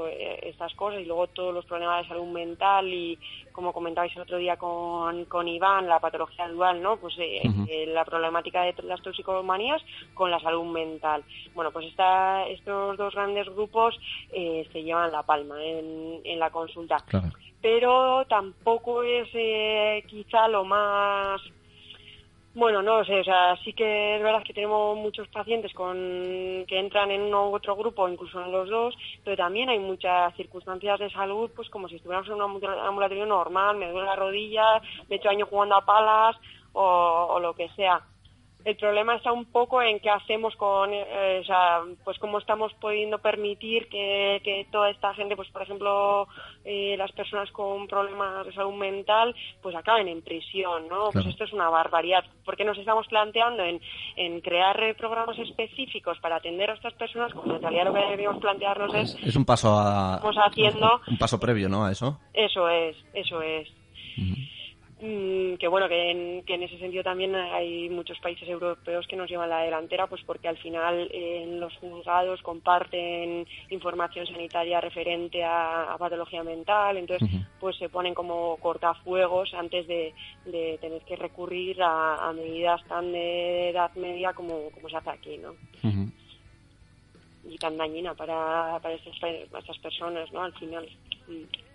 eh, estas cosas y luego todos los problemas de salud mental y como comentabais el otro día con, con Iván la patología dual no pues eh, la problemática de las toxicomanías con la salud mental. Bueno pues esta, estos dos grandes grupos eh, se llevan la palma en, en la consulta. Claro. pero tampoco es quizá lo más bueno, no sé, o sea, sí que es verdad que tenemos muchos pacientes con que entran en uno u otro grupo, incluso en los dos, pero también hay muchas circunstancias de salud, pues como si estuviéramos en un ambula- ambulatorio normal, me duele la rodilla, me he hecho año jugando a palas o lo que sea. El problema está un poco en qué hacemos con, eh, o sea, pues cómo estamos pudiendo permitir que, que toda esta gente, pues por ejemplo, eh, las personas con problemas de salud mental, pues acaben en prisión, ¿no? Pues esto es una barbaridad. Porque nos estamos planteando en, en crear eh, programas específicos para atender a estas personas, cuando en realidad lo que deberíamos plantearnos Es, es, es un paso a, estamos haciendo, un paso previo, ¿no? A eso. eso es, eso es. Que bueno, que en, que en ese sentido también hay muchos países europeos que nos llevan la delantera, pues porque al final eh, en los juzgados comparten información sanitaria referente a, a patología mental, entonces pues se ponen como cortafuegos antes de, de tener que recurrir a, a medidas tan de edad media como, como se hace aquí, ¿no? Y tan dañina para, para estas, para estas personas, ¿no? Al final. Mm.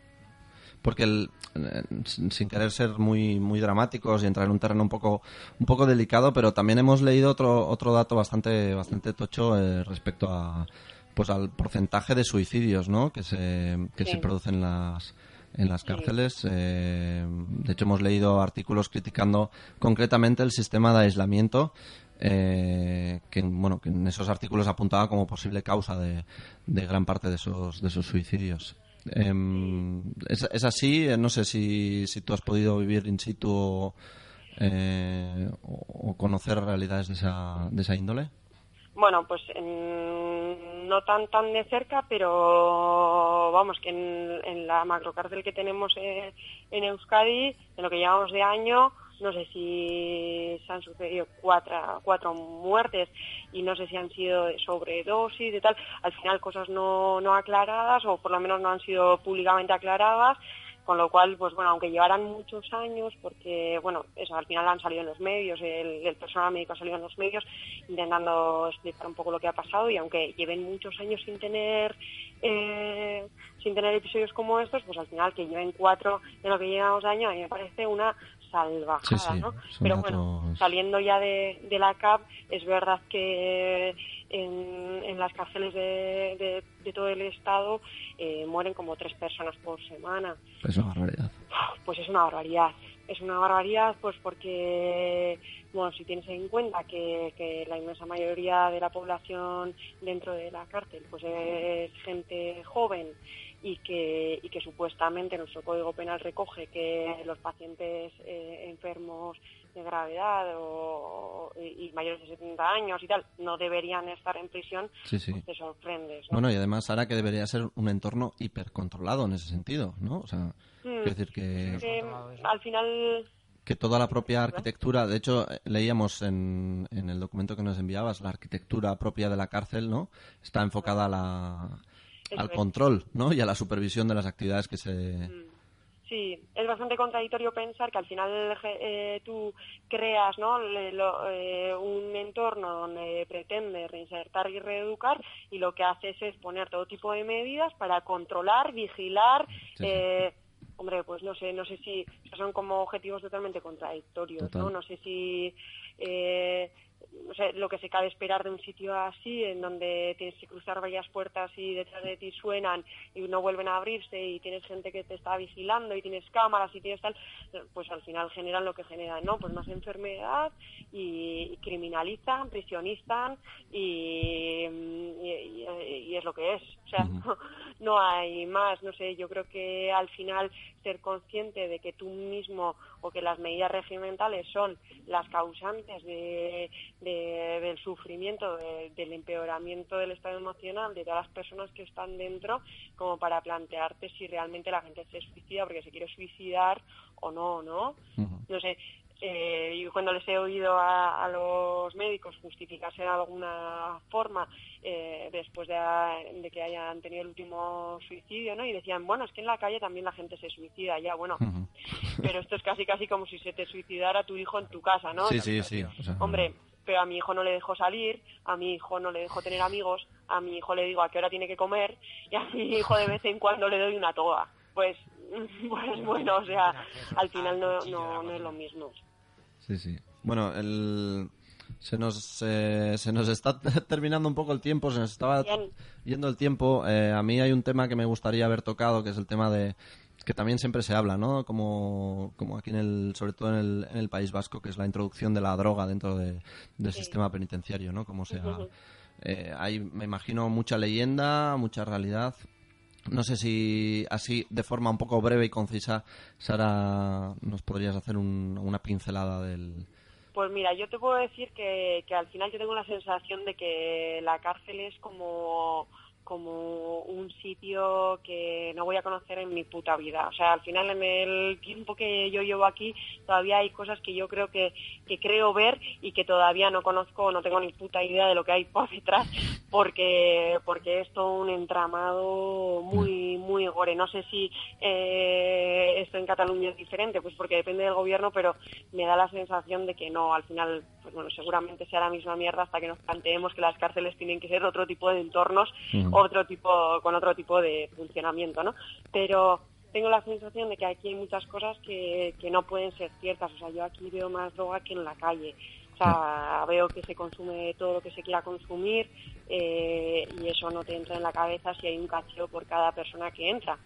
Porque el- eh, sin querer ser muy muy dramáticos y entrar en un terreno un poco un poco delicado pero también hemos leído otro otro dato bastante bastante tocho eh, respecto a pues al porcentaje de suicidios no que se que Sí. se producen en las en las cárceles. Eh, de hecho hemos leído artículos criticando concretamente el sistema de aislamiento eh, que bueno que en esos artículos apuntaba como posible causa de, de gran parte de esos de esos suicidios Em, ¿es, es así? Eh, No sé si, si tú has podido vivir in situ o, eh, conocer realidades de esa, de esa índole. Bueno, pues en- no tan tan de cerca, pero vamos, que en, en la macrocárcel que tenemos eh, en Euskadi, en lo que llevamos de año, no sé si se han sucedido cuatro, cuatro muertes y no sé si han sido de sobredosis, de tal, al final cosas no, no aclaradas o por lo menos no han sido públicamente aclaradas con lo cual, pues bueno, aunque llevaran muchos años, porque bueno, eso al final han salido en los medios, el, personal médico ha salido en los medios intentando explicar un poco lo que ha pasado y aunque lleven muchos años sin tener eh, sin tener episodios como estos, pues al final que lleven cuatro de lo que llevamos de año, a mí me parece una salvajada, ¿no? Pero bueno, saliendo ya de, de la CAP, es verdad que en, en las cárceles de, de, todo el estado eh, mueren como tres personas por semana. Es una barbaridad. Pues es una barbaridad. Es una barbaridad pues porque, bueno, si tienes en cuenta que, que la inmensa mayoría de la población dentro de la cárcel pues es gente joven y que, y que supuestamente nuestro Código Penal recoge que los pacientes eh, enfermos de gravedad o, y, mayores de 70 años y tal no deberían estar en prisión, sí, sí. Pues te sorprendes. Bueno, y además ahora que debería ser un entorno hipercontrolado en ese sentido, ¿no? O sea, mm. decir que... al final que toda la propia arquitectura, de hecho leíamos en, en el documento que nos enviabas, la arquitectura propia de la cárcel, ¿no? Está enfocada a la, al control, ¿no? Y a la supervisión de las actividades que se... Mm. Sí, es bastante contradictorio pensar que al final eh, tú creas ¿no? Eh, un entorno donde pretende reinsertar y reeducar y lo que haces es poner todo tipo de medidas para controlar, vigilar. Eh, hombre, pues no sé, no sé si son como objetivos totalmente contradictorios, ¿no? No sé si no sé, lo que se cabe esperar de un sitio así, en donde tienes que cruzar varias puertas y detrás de ti suenan y no vuelven a abrirse y tienes gente que te está vigilando y tienes cámaras y tienes tal, pues al final generan lo que generan, ¿no? Pues más enfermedad y, criminalizan, prisionizan y, y, es lo que es. O sea, no hay más, no sé, yo creo que al final ser consciente de que tú mismo o que las medidas regimentales son las causantes de, del sufrimiento, del empeoramiento del estado emocional de todas las personas que están dentro, como para plantearte si realmente la gente se suicida porque se quiere suicidar o no, ¿no? No sé, eh, y cuando les he oído a, los médicos justificarse de alguna forma eh, después de, que hayan tenido el último suicidio, ¿no? Y decían, bueno, es que en la calle también la gente se suicida, ya, bueno, pero esto es casi casi como si se te suicidara tu hijo en tu casa, ¿no? Sí, sí, sí. Hombre, pero a mi hijo no le dejo salir, a mi hijo no le dejo tener amigos, a mi hijo le digo a qué hora tiene que comer y a mi hijo de vez en cuando le doy una toga. Pues, pues bueno, o sea, al final no, no, no es lo mismo. Sí, sí. Bueno, el... se, nos, eh, se nos está terminando un poco el tiempo, se nos estaba yendo el tiempo. Eh, a mí hay un tema que me gustaría haber tocado, que es el tema de que también siempre se habla, ¿no? Como, como aquí en el, sobre todo en el, en el País Vasco, que es la introducción de la droga dentro de, del sistema penitenciario, ¿no? Como sea. Eh, hay, me imagino, mucha leyenda, mucha realidad. No sé si así, de forma un poco breve y concisa, Sara, nos podrías hacer una pincelada del... Pues mira, yo te puedo decir que, que al final yo tengo la sensación de que la cárcel es como como un sitio que no voy a conocer en mi puta vida. O sea, al final en el tiempo que yo llevo aquí todavía hay cosas que yo creo que, que creo ver y que todavía no conozco, no tengo ni puta idea de lo que hay por detrás porque porque es todo un entramado muy muy gore. No sé si eh, esto en Cataluña es diferente, pues porque depende del gobierno, pero me da la sensación de que no, al final, pues bueno, seguramente sea la misma mierda hasta que nos planteemos que las cárceles tienen que ser otro tipo de entornos otro tipo, con otro tipo de funcionamiento, ¿no? Pero tengo la sensación de que aquí hay muchas cosas que, que no pueden ser ciertas. O sea, yo aquí veo más droga que en la calle. O sea, veo que se consume todo lo que se quiera consumir eh, y eso no te entra en la cabeza si hay un cacheo por cada persona que entra.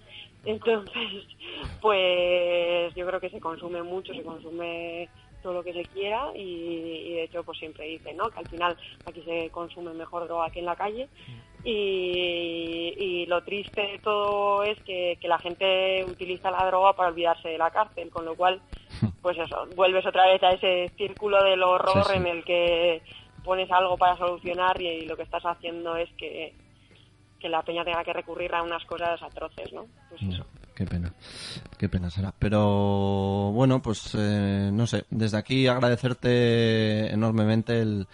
Entonces, pues yo creo que se consume mucho, se consume todo lo que se quiera y, de hecho pues siempre dicen ¿no? que al final aquí se consume mejor droga que en la calle y, lo triste de todo es que, la gente utiliza la droga para olvidarse de la cárcel, con lo cual pues eso, vuelves otra vez a ese círculo del horror en el que pones algo para solucionar y, lo que estás haciendo es que que la peña tenga que recurrir a unas cosas atroces, ¿no? Pues eso. Qué pena, qué pena será. Pero bueno, pues eh, no sé, desde aquí agradecerte enormemente el,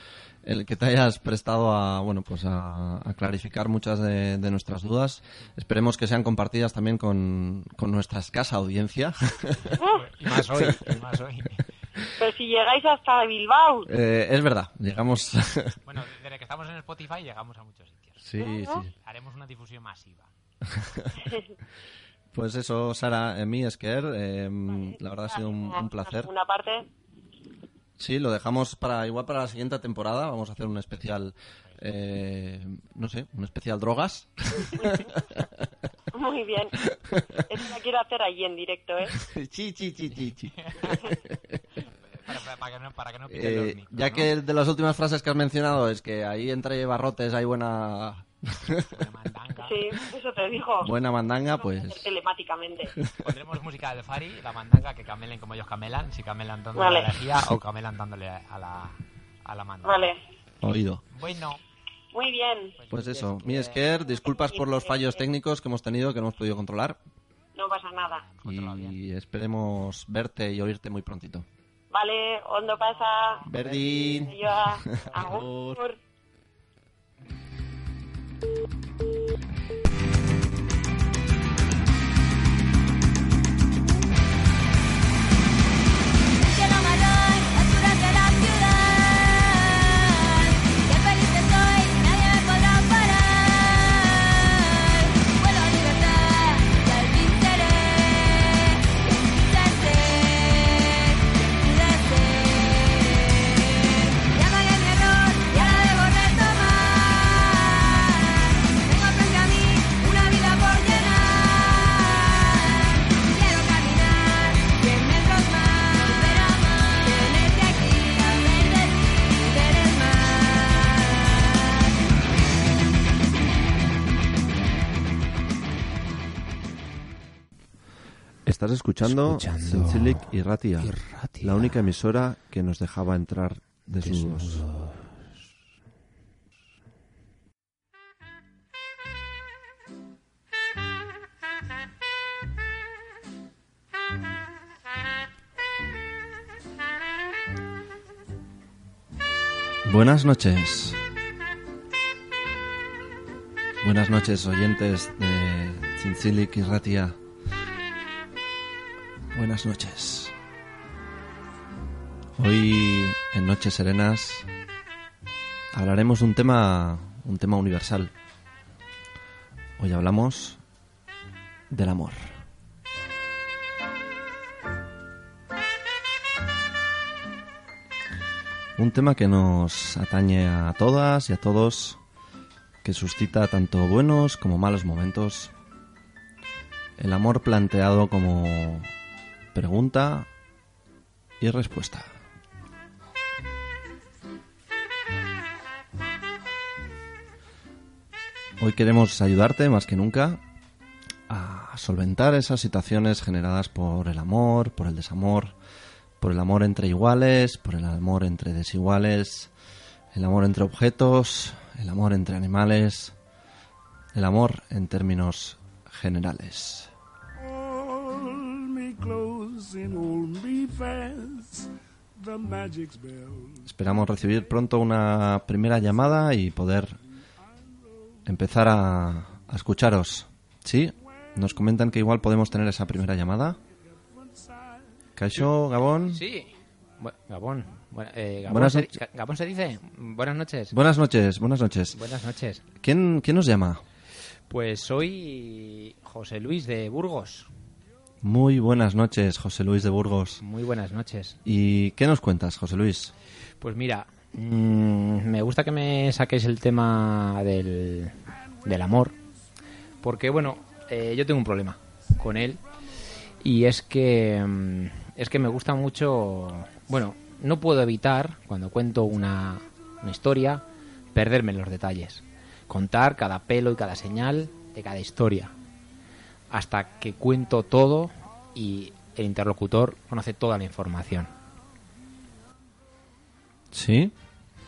el que te hayas prestado a bueno pues a, a clarificar muchas de, de nuestras dudas. Esperemos que sean compartidas también con, con nuestra escasa audiencia. Y más hoy, y más hoy. Pero si llegáis hasta Bilbao, Eh, es verdad, llegamos. Bueno, desde que estamos en Spotify llegamos a muchos sitios. sí, sí. Haremos una difusión masiva. Pues eso, Sara, en mí es que eh, la verdad ha sido un, un una placer. segunda parte, Sí, lo dejamos para igual para la siguiente temporada. Vamos a hacer un especial, eh, no sé, un especial drogas. muy bien. Eso la quiero hacer allí en directo, ¿eh? chi, chi, chi, chi, chi. Para, para- para que no, para que no Eh, los micros, ya ¿no? que de las últimas frases que has mencionado es que ahí entre barrotes hay buena Buena mandanga. Sí, eso te digo. buena mandanga, pues Telemáticamente. Pondremos música del Fari, la mandanga, que camelen como ellos camelan, si camelan dándole Vale. a la lejía o camelan dándole a la, a la mandanga. Vale. oído. Bueno, Muy bien. Pues eso, mi Esker, disculpas por los fallos técnicos que hemos tenido, que no hemos podido controlar. No pasa nada. Controla bien. Y esperemos verte y oírte muy prontito. Vale, Ondo pasa. Berdin. Yo, agur. Escuchando, Escuchando Zintzilik y Ratia, Irratia. la única emisora que nos dejaba entrar desnudos. Buenas noches. Buenas noches, oyentes de Zintzilik y Ratia. Buenas noches. Hoy en Noches Serenas hablaremos de un tema, un tema universal. Hoy hablamos del amor. Un tema que nos atañe a todas y a todos, que suscita tanto buenos como malos momentos. El amor planteado como pregunta y respuesta. Hoy queremos ayudarte más que nunca a solventar esas situaciones generadas por el amor, por el desamor, por el amor entre iguales, por el amor entre desiguales, el amor entre objetos, el amor entre animales, el amor en términos generales. Hold me hold fast. The magic spell. Esperamos recibir pronto una primera llamada y poder empezar a, a escucharos. ¿Sí? Nos comentan que igual podemos tener esa primera llamada. Caixo, Gabón. Sí. Bu- Gabón. Bu- eh, Gabón, Buenas se, noches. Ga- Gabón se dice. Buenas noches. Buenas noches, buenas noches. Buenas noches. ¿Quién, quién nos llama? Pues soy José Luis de Burgos. Muy buenas noches, José Luis de Burgos. Muy buenas noches. ¿Y qué nos cuentas, José Luis? Pues mira, mm, me gusta que me saquéis el tema del, del amor. Porque, bueno, eh, yo tengo un problema con él. Y es que, mm, es que me gusta mucho. Bueno, no puedo evitar, cuando cuento una, una historia, perderme en los detalles. Contar cada pelo y cada señal de cada historia. Hasta que cuento todo y el interlocutor conoce toda la información. Sí.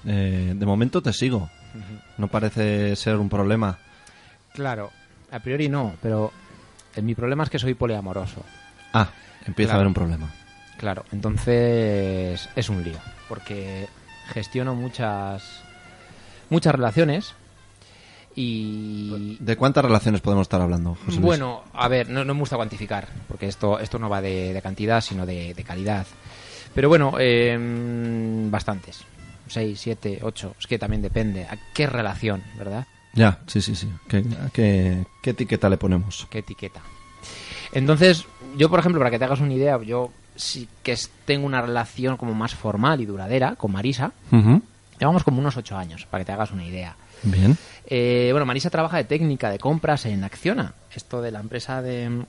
Eh, de momento te sigo. No parece ser un problema. Claro, a priori no, pero mi problema es que soy poliamoroso. Ah, empieza Claro. a haber un problema. Claro, entonces es un lío, porque gestiono muchas muchas relaciones y ¿De cuántas relaciones podemos estar hablando, José Luis? bueno, a ver, no, no me gusta cuantificar, porque esto esto no va de, de cantidad, sino de, de calidad. Pero bueno, eh, bastantes. 6, 7, 8, es que también depende. ¿A qué relación, verdad? Ya, sí, sí, sí. ¿Qué, qué, qué etiqueta le ponemos? ¿Qué etiqueta? Entonces, yo, por ejemplo, para que te hagas una idea, yo sí que tengo una relación como más formal y duradera con Marisa. Llevamos como unos ocho años, para que te hagas una idea. Bien. Eh, bueno, Marisa trabaja de técnica de compras en Acciona. Esto de la empresa de...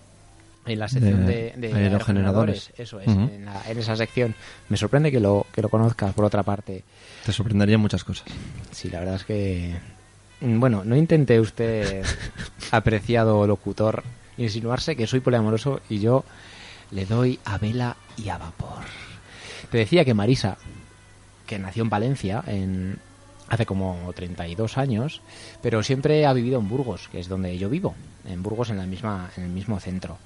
En la sección De de, de aerogeneradores. Eso es, en, la- en esa sección. Me sorprende que lo, que lo conozcas, por otra parte. Te sorprenderían muchas cosas. Sí, la verdad es que... mm, Bueno, no intente usted, apreciado locutor, insinuarse que soy poliamoroso y yo le doy a vela y a vapor. Te decía que Marisa, que nació en Valencia en hace como 32 años, pero siempre ha vivido en Burgos, que es donde yo vivo, en Burgos en la misma en el mismo centro.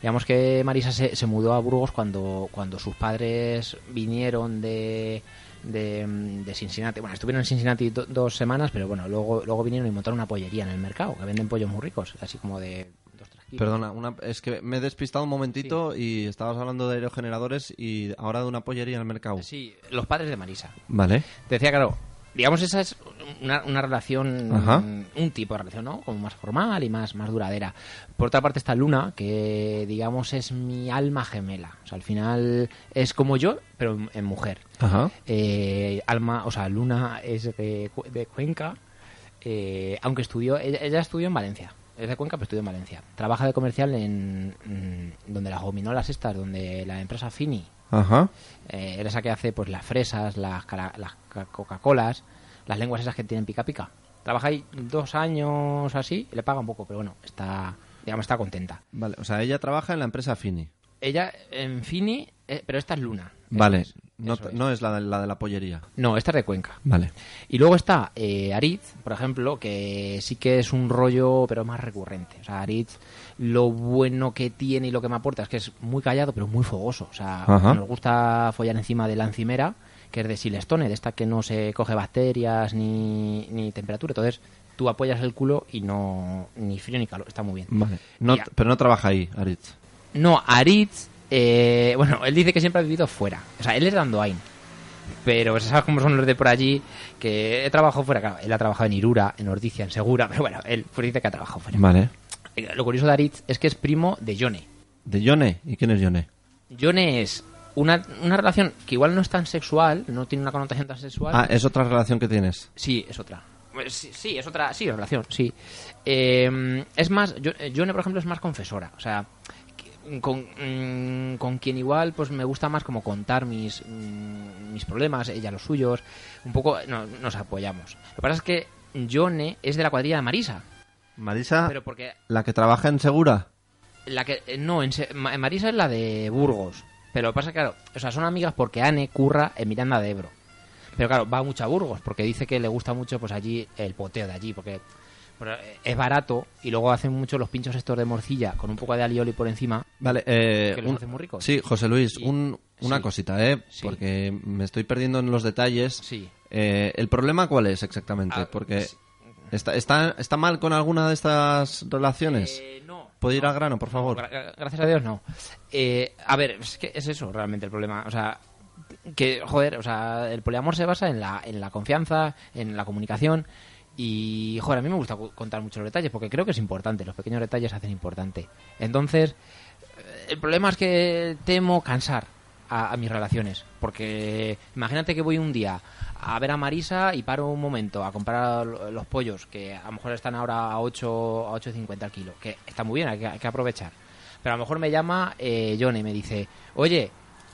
Digamos que Marisa se, se mudó a Burgos cuando cuando sus padres vinieron de de, de Cincinnati. Bueno, estuvieron en Cincinnati do- dos semanas, pero bueno, luego luego vinieron y montaron una pollería en el mercado, que venden pollos muy ricos, así como de dos tres kilos. Perdona, una, es que me he despistado un momentito y estabas hablando de aerogeneradores y ahora de una pollería en el mercado. Sí, los padres de Marisa. Vale. Te decía, claro, digamos, esa es una, una relación, Ajá. un tipo de relación, ¿no? Como más formal y más, más duradera. Por otra parte está Luna, que digamos es mi alma gemela. O sea, al final es como yo, pero en, en mujer. Ajá. Eh, alma, o sea, Luna es de, de Cuenca, eh, aunque estudió, ella, ella estudió en Valencia. Es de Cuenca, pero estudió en Valencia. Trabaja de comercial en mm, donde las gominolas estas, donde la empresa Fini, Ajá. eh, era esa que hace pues las fresas, las, las ca- Coca-Colas, las lenguas esas que tienen pica pica. Trabaja ahí dos años así, y le paga un poco, pero bueno, está, digamos, está contenta. Vale, o sea, ella trabaja en la empresa Fini. Ella en Fini, eh, pero esta es Luna. Vale, es, no, es. no es la de, la de la pollería. No, esta es de Cuenca. Vale. Y luego está eh, Aritz, por ejemplo, que sí que es un rollo, pero más recurrente. O sea, Aritz, lo bueno que tiene y lo que me aporta es que es muy callado, pero muy fogoso. O sea, Ajá. nos gusta follar encima de la encimera, que es de Silestone, de esta que no se coge bacterias ni, ni temperatura. Entonces, tú apoyas el culo y no ni frío ni calor. Está muy bien. Vale. No, pero no trabaja ahí, Aritz. No, Aritz, eh, bueno, él dice que siempre ha vivido fuera. O sea, él es de Andoain. Pero sabes cómo son los de por allí, que he trabajado fuera. Claro, él ha trabajado en Irura, en Ordicia, en Segura, pero bueno, él pues dice que ha trabajado fuera. Vale. Eh, Lo curioso de Aritz es que es primo de Yone. ¿De Yone? ¿Y quién es Yone? Yone es una, una relación que igual no es tan sexual, no tiene una connotación tan sexual. Ah, es otra relación que tienes. Sí, es otra. Pues Sí, sí, es otra, sí, relación, sí. Eh, es más, eh, Yone, por ejemplo, es más confesora. O sea, con, mm, con quien igual pues me gusta más como contar mis, mm, mis problemas, ella los suyos. Un poco no, nos apoyamos. Lo que pasa es que Yone es de la cuadrilla de Marisa. Marisa, Pero porque la que trabaja en Segura. la que eh, no, en Marisa es la de Burgos. Pero lo que pasa es que, claro, o sea, son amigas porque Anne curra en Miranda de Ebro. Pero claro, va mucho a Burgos porque dice que le gusta mucho pues allí el poteo de allí porque eh, es barato y luego hacen mucho los pinchos estos de morcilla con un poco de alioli por encima. Vale, eh, Que los un- hace muy ricos. Sí, José Luis, Y- un- una sí. cosita, ¿eh? Sí. Porque me estoy perdiendo en los detalles. Sí. Eh, ¿El problema cuál es exactamente? Ah, Porque sí. está, está, está mal con alguna de estas relaciones. Eh, no. ¿Puede ir no, al grano, por favor? gra- gracias a Dios, no. Eh, a ver, es que es eso realmente el problema. O sea, que, joder, o sea, el poliamor se basa en la, en la confianza, en la comunicación. Y, joder, a mí me gusta contar mucho los detalles porque creo que es importante. Los pequeños detalles hacen importante. Entonces, eh, el problema es que temo cansar a, mis relaciones. Porque imagínate que voy un día a ver a Marisa y paro un momento a comprar lo- los pollos, que a lo mejor están ahora a 8 a 8.50 al kilo, que está muy bien, hay que, hay que aprovechar. Pero a lo mejor me llama eh, John y me dice, oye,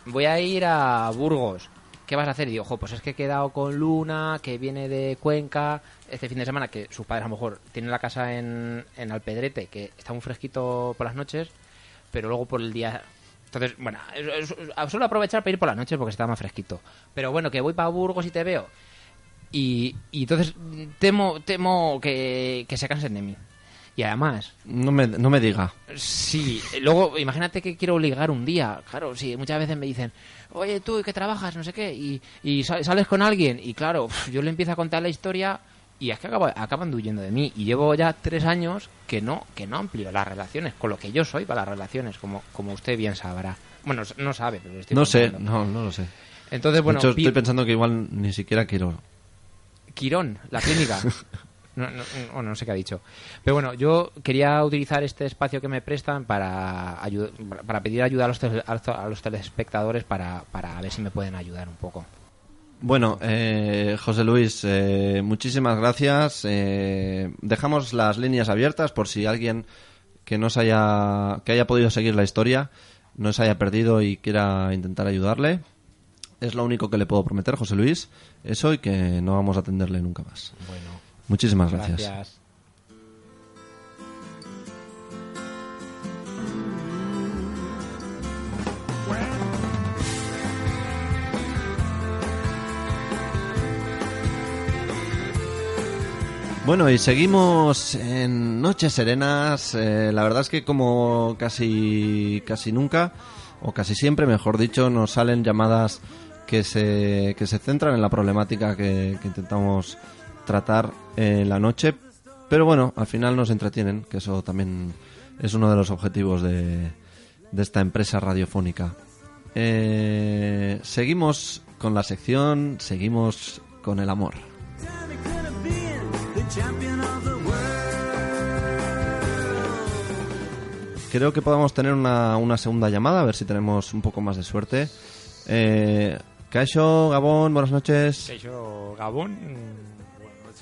voy a ir a Burgos. ¿Qué vas a hacer? Y digo, "Jo, pues es que he quedado con Luna, que viene de Cuenca, este fin de semana, que sus padres a lo mejor tienen la casa en, en Alpedrete, que está muy fresquito por las noches, pero luego por el día... Entonces, bueno, suelo aprovechar para ir por las noches porque está más fresquito. Pero bueno, que voy para Burgos y te veo. Y, y entonces temo, temo que, que se cansen de mí. Y además, No me, no me diga. Sí, luego imagínate que quiero ligar un día. Claro, sí, muchas veces me dicen, oye, tú, ¿qué trabajas? No sé qué. Y, y sal- sales con alguien. Y claro, yo le empiezo a contar la historia y es que acaba- acaban huyendo de mí. Y llevo ya tres años que no, que no amplío las relaciones, con lo que yo soy para las relaciones, como, como usted bien sabrá. Bueno, no sabe, pero lo estoy No sé, no, no lo sé. Entonces, bueno, de hecho, estoy pensando que igual ni siquiera quiero. Quirón, la clínica. No, no, no, no sé qué ha dicho. Pero bueno, yo quería utilizar este espacio que me prestan para, para pedir ayuda a los, a los telespectadores para, para ver si me pueden ayudar un poco. Bueno, eh, José Luis, eh, muchísimas gracias. Eh, dejamos las líneas abiertas por si alguien que no se haya, que haya podido seguir la historia no se haya perdido y quiera intentar ayudarle. Es lo único que le puedo prometer, José Luis. Eso y que no vamos a atenderle nunca más. Bueno, Muchísimas gracias. gracias. Bueno, y seguimos en Noches Serenas. Eh, la verdad es que como casi, casi nunca, o casi siempre, mejor dicho, nos salen llamadas que se, que se centran en la problemática que, que intentamos tratar en la noche. Pero bueno, al final nos entretienen, que eso también es uno de los objetivos de, esta empresa radiofónica. Eh, seguimos con la sección, seguimos con el amor. Creo que podemos tener una, una segunda llamada, a ver si tenemos un poco más de suerte. Eh, Caixo, Gabón, buenas noches. Yo, Gabón.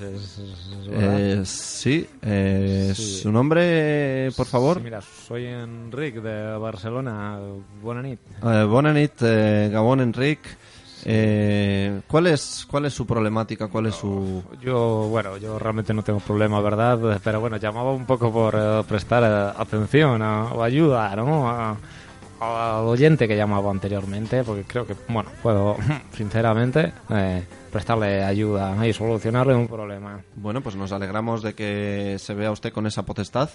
Eh, sí, eh, Sí. su nombre, por favor. Sí, mira, soy Enric de Barcelona. Buena nit. Eh, bona nit, eh, Gabón, Enric. Eh, ¿cuál, es, ¿Cuál es su problemática? ¿Cuál es su...? Yo, bueno, yo realmente no tengo problema, ¿verdad? Pero bueno, llamaba un poco por eh, prestar eh, atención a- o ayuda, ¿no? A- al oyente que llamaba anteriormente, porque creo que, bueno, puedo, sinceramente, eh, prestarle ayuda y solucionarle un problema. Bueno, pues nos alegramos de que se vea usted con esa potestad.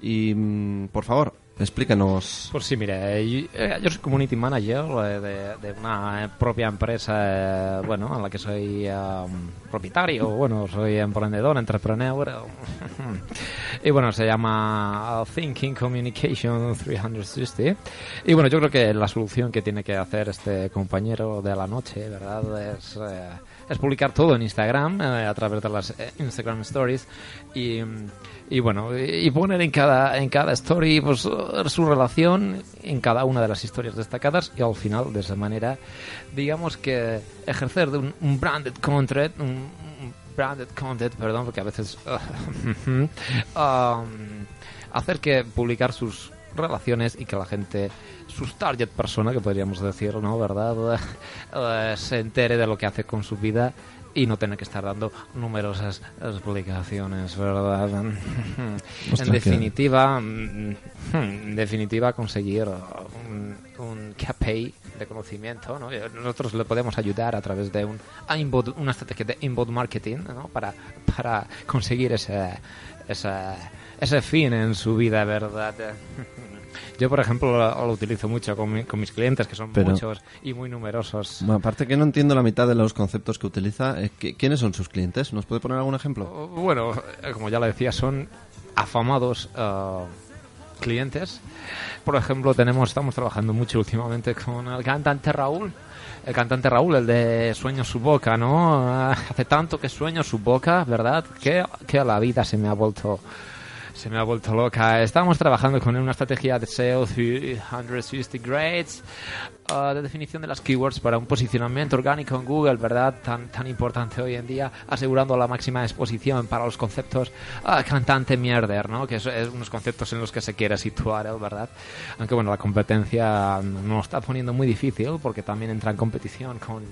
Y, mm, por favor, explíquenos. Pues sí, mire, yo, eh, yo soy community manager eh, de, una eh, propia empresa, eh, bueno, en la que soy um, propietario, bueno, soy emprendedor, entrepreneur. y bueno, se llama Thinking Communication 360. Y bueno, yo creo que la solución que tiene que hacer este compañero de la noche, ¿verdad? Es, eh, es publicar todo en Instagram, eh, a través de las eh, Instagram Stories. Y, mm, y bueno, y poner en cada, en cada story pues, su relación en cada una de las historias destacadas y al final, de esa manera, digamos que ejercer de un, un branded content, un, un branded content, perdón, porque a veces um, hacer que publicar sus relaciones y que la gente, sus target persona, que podríamos decir, ¿no? ¿Verdad? Eh, se entere de lo que hace con su vida y no tener que estar dando numerosas explicaciones, ¿verdad? En definitiva, mm, en definitiva conseguir un, un KPI de conocimiento, ¿no? Eh, Nosotros le podemos ayudar a través de un inbound, una estrategia de inbound marketing, ¿no? Para, para conseguir ese, ese, ese fin en su vida, ¿verdad? Yo, por ejemplo, lo, lo utilizo mucho con, mi- con mis clientes, que son Pero- muchos y muy numerosos. Aparte que no entiendo la mitad de los conceptos que utiliza. eh, ¿qui- ¿Quiénes son sus clientes? ¿Nos puede poner algún ejemplo? Bueno, eh, como ya le decía, son afamados eh, clientes. Por ejemplo, tenemos, estamos trabajando mucho últimamente con el cantante Raúl. El cantante Raúl, el de Sueño su boca, ¿no? Hace tanto que sueño su boca, ¿verdad? Que, que la vida se me ha vuelto se me ha vuelto loca. Estamos trabajando con una estrategia de SEO 360 grades, ah, de definición de las keywords para un posicionamiento orgánico en Google, ¿verdad? Tan, tan importante hoy en día, asegurando la máxima exposición para los conceptos ah, cantante mierder, ¿no? Que es, es unos conceptos en los que se quiere situar, ¿verdad? Aunque bueno, la competencia nos está poniendo muy difícil porque también entra en competición con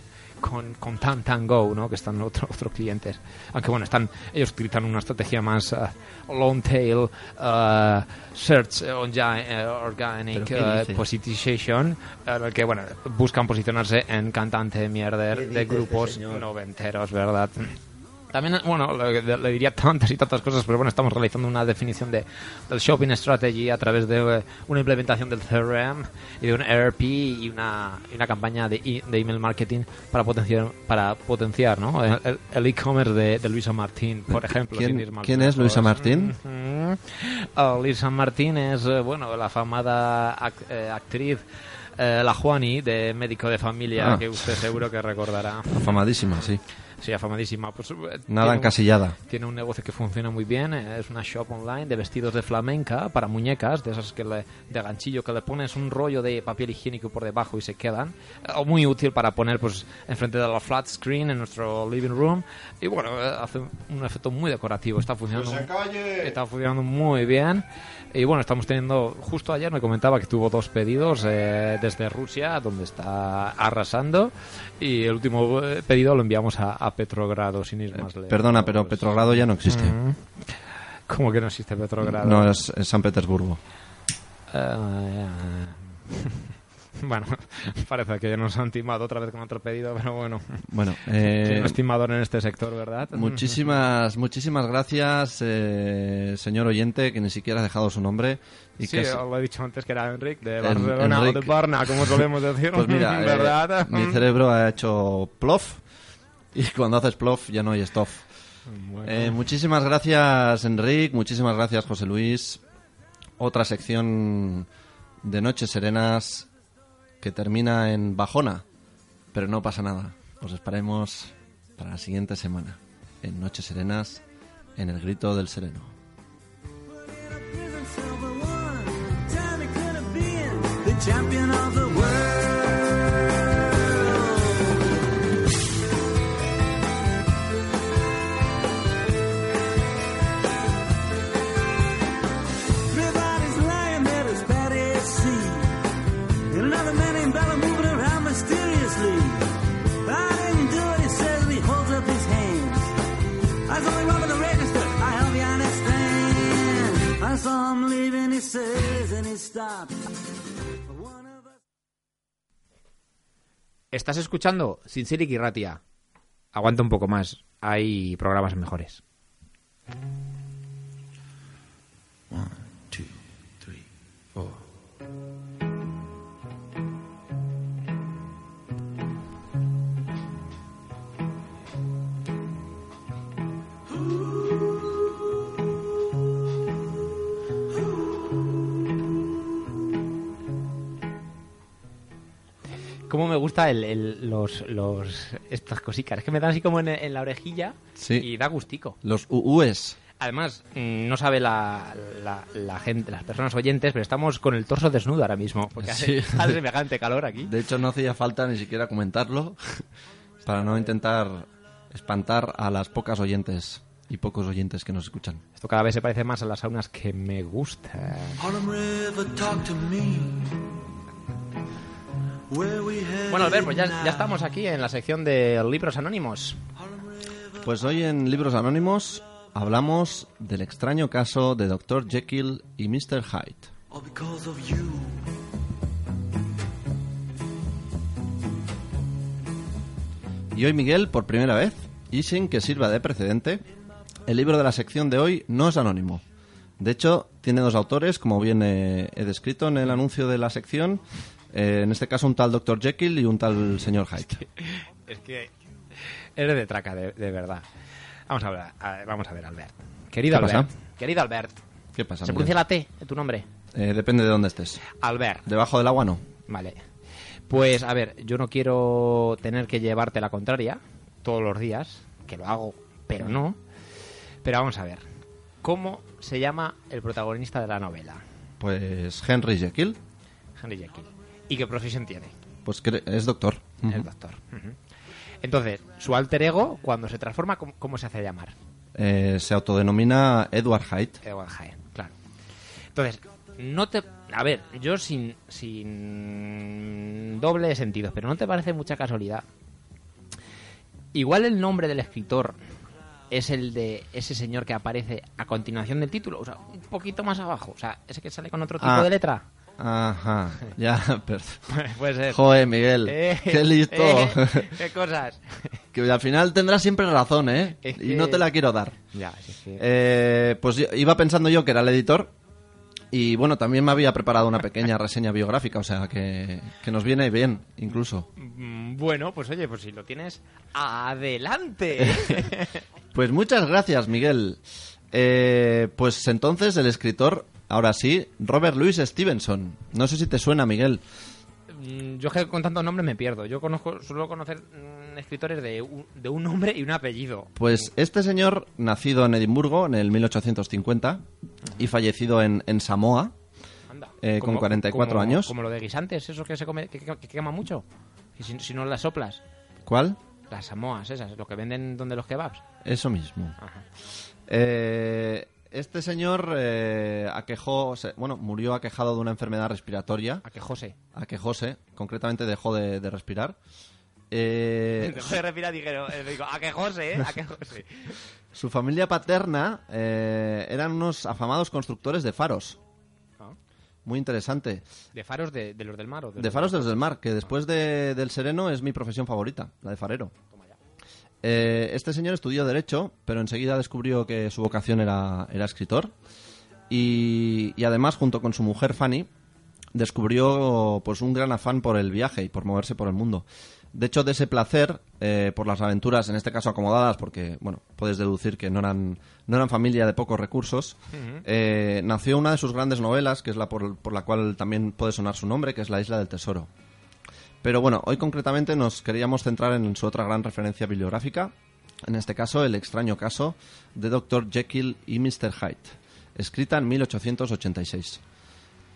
con, con Tan Tan Go, ¿no? que están otros otros clientes. Aunque bueno, están ellos utilizan una estrategia más eh, long tail eh, search engine, eh, organic ¿Pero qué eh, dice? positioning, en el que bueno, buscan posicionarse en cantante mierder ¿Qué de grupos este señor? noventeros, ¿verdad? También, bueno, le, le diría tantas y tantas cosas, pero bueno, estamos realizando una definición de, del shopping strategy a través de eh, una implementación del CRM y de un ERP y una, y una campaña de, e- de email marketing para potenciar, para potenciar ¿no? el e-commerce de, de Luisa Martín, por ejemplo. ¿Quién- sin quién es Luisa. Martín? Ah, Luisa Martín es, eh, bueno, la famada ac- eh, actriz eh, la Juani de Médico de Familia, Ah. que usted seguro que recordará. Afamadísima, sí. Sí, afamadísima. Pues, eh, Nada un- encasillada. tiene un negocio que funciona muy bien, eh, es una shop online de vestidos de flamenca para muñecas, de esas que le, de ganchillo que le pones un rollo de papel higiénico por debajo y se quedan. Eh, o muy útil para poner pues enfrente de la flat screen en nuestro living room y bueno, hace un efecto muy decorativo, está funcionando. Está funcionando muy bien. Y bueno, estamos teniendo, justo ayer me comentaba que tuvo dos pedidos eh, desde Rusia, donde está arrasando. Y el último pedido lo enviamos a, a Petrogrado, sin ir más lejos. Perdona, pero Petrogrado ya no existe. Mm. ¿Cómo que no existe Petrogrado? No, es, es San Petersburgo. Eh, bueno, parece que ya nos han timado otra vez con otro pedido, pero bueno. Bueno, eh, estimador en este sector, ¿verdad? muchísimas, muchísimas gracias, eh, señor oyente, que ni siquiera ha dejado su nombre. Y Sí, que es- lo he dicho antes que era Enric de En- Barcelona o de Barna, como solemos decir. Pues mira, eh, mi cerebro ha hecho plof y cuando haces plof ya no hay stuff. Bueno. Eh, muchísimas gracias, Enric. Muchísimas gracias, José Luis. Otra sección de Noches Serenas que termina en bajona, pero no pasa nada. Os esperemos para la siguiente semana en Noches Serenas en el Grito del Sereno. The champion of the world. Leaving, he says, and he. One Estás escuchando Sin Silic y Ratia. Aguanta un poco más. Hay programas mejores. Cómo me gusta el, el- los, los, estas cositas. Es que me dan así como en, en la orejilla Sí. y da gustico. Los UUs. Además, mm, no sabe la, la, la gente, las personas oyentes, pero estamos con el torso desnudo ahora mismo. Porque hace, Sí. hace semejante calor aquí. De hecho, no hacía falta ni siquiera comentarlo para no intentar espantar a las pocas oyentes y pocos oyentes que nos escuchan. Esto cada vez se parece más a las saunas que me gustan. Bueno, Albert, pues ya, ya estamos aquí en la sección de libros anónimos. Pues hoy en Libros Anónimos hablamos del extraño caso de Dr. Jekyll y Mr. Hyde. Y hoy Miguel, por primera vez, y sin que sirva de precedente, el libro de la sección de hoy no es anónimo. De hecho, tiene dos autores, como bien eh, he descrito en el anuncio de la sección. Eh, en este caso, un tal Dr. Jekyll y un tal señor Hyde. Es que eres de traca, de, de verdad. Vamos a ver, a- vamos a ver, Albert. Querido ¿Qué Albert. pasa? Querido Albert. ¿Qué pasa? ¿Se Miguel? pronuncia la T en tu nombre? Eh, depende de dónde estés. Albert. Debajo del agua no. Vale. Pues a ver, yo no quiero tener que llevarte la contraria todos los días, que lo hago, pero no. Pero vamos a ver. ¿Cómo se llama el protagonista de la novela? Pues Henry Jekyll, Henry Jekyll. ¿Y qué profesión tiene? pues cre- es doctor. El doctor. Entonces, su alter ego, cuando se transforma, ¿cómo, cómo se hace llamar? Eh, se autodenomina Edward Hyde. Edward Hyde, claro. Entonces, no te... A ver, yo sin, sin doble sentido, pero ¿no te parece mucha casualidad? Igual el nombre del escritor es el de ese señor que aparece a continuación del título, o sea, un poquito más abajo, o sea, ese que sale con otro tipo Ah. de letra. Ajá, ya, perdón. Puede ser. Joder, Miguel, Eh, qué listo. eh, qué cosas. Que al final tendrás siempre razón, ¿eh? Es Y que- no te la quiero dar. Ya, sí, sí. Eh, pues yo- iba pensando yo que era el editor. Y bueno, también me había preparado una pequeña reseña biográfica, o sea que, que nos viene bien, incluso. Mm, Bueno, pues oye, pues si lo tienes, adelante. Pues muchas gracias, Miguel. Eh, pues entonces el escritor, ahora sí, Robert Louis Stevenson. No sé si te suena, Miguel. Mm, Yo es que con tantos nombres me pierdo. Yo conozco, suelo conocer mm, escritores de un, de un nombre y un apellido. Pues este señor, nacido en Edimburgo en el 1850 y fallecido en, en Samoa, Anda. Eh, con 44 años. Como lo de guisantes, eso que se come, que, que- que quema mucho. Y si, si no las soplas. ¿cuál? Las samoas esas, lo que venden donde los kebabs. Eso mismo. Ajá. Eh, este señor eh, aquejó, bueno, murió aquejado de una enfermedad respiratoria. A que José. Aquejóse, concretamente dejó de, de respirar. Eh, Dejó de respirar, dijeron, eh, digo, a que José, ¿eh? A que José. su familia paterna eh, eran unos afamados constructores de faros. Ah. Muy interesante. ¿De faros de, de los del mar o De faros desde el mar, que después de- del sereno es mi profesión favorita, la de farero. Eh, este señor estudió Derecho, pero enseguida descubrió que su vocación era, era escritor. Y, y además, junto con su mujer Fanny, descubrió pues un gran afán por el viaje y por moverse por el mundo. De hecho, de ese placer eh, por las aventuras, en este caso acomodadas, porque bueno, puedes deducir que no eran, no eran familia de pocos recursos, eh, nació una de sus grandes novelas, que es la por, por la cual también puede sonar su nombre, que es La Isla del Tesoro. Pero bueno, hoy concretamente nos queríamos centrar en su otra gran referencia bibliográfica, en este caso el extraño caso de Dr. Jekyll y Mr. Hyde, escrita en 1886.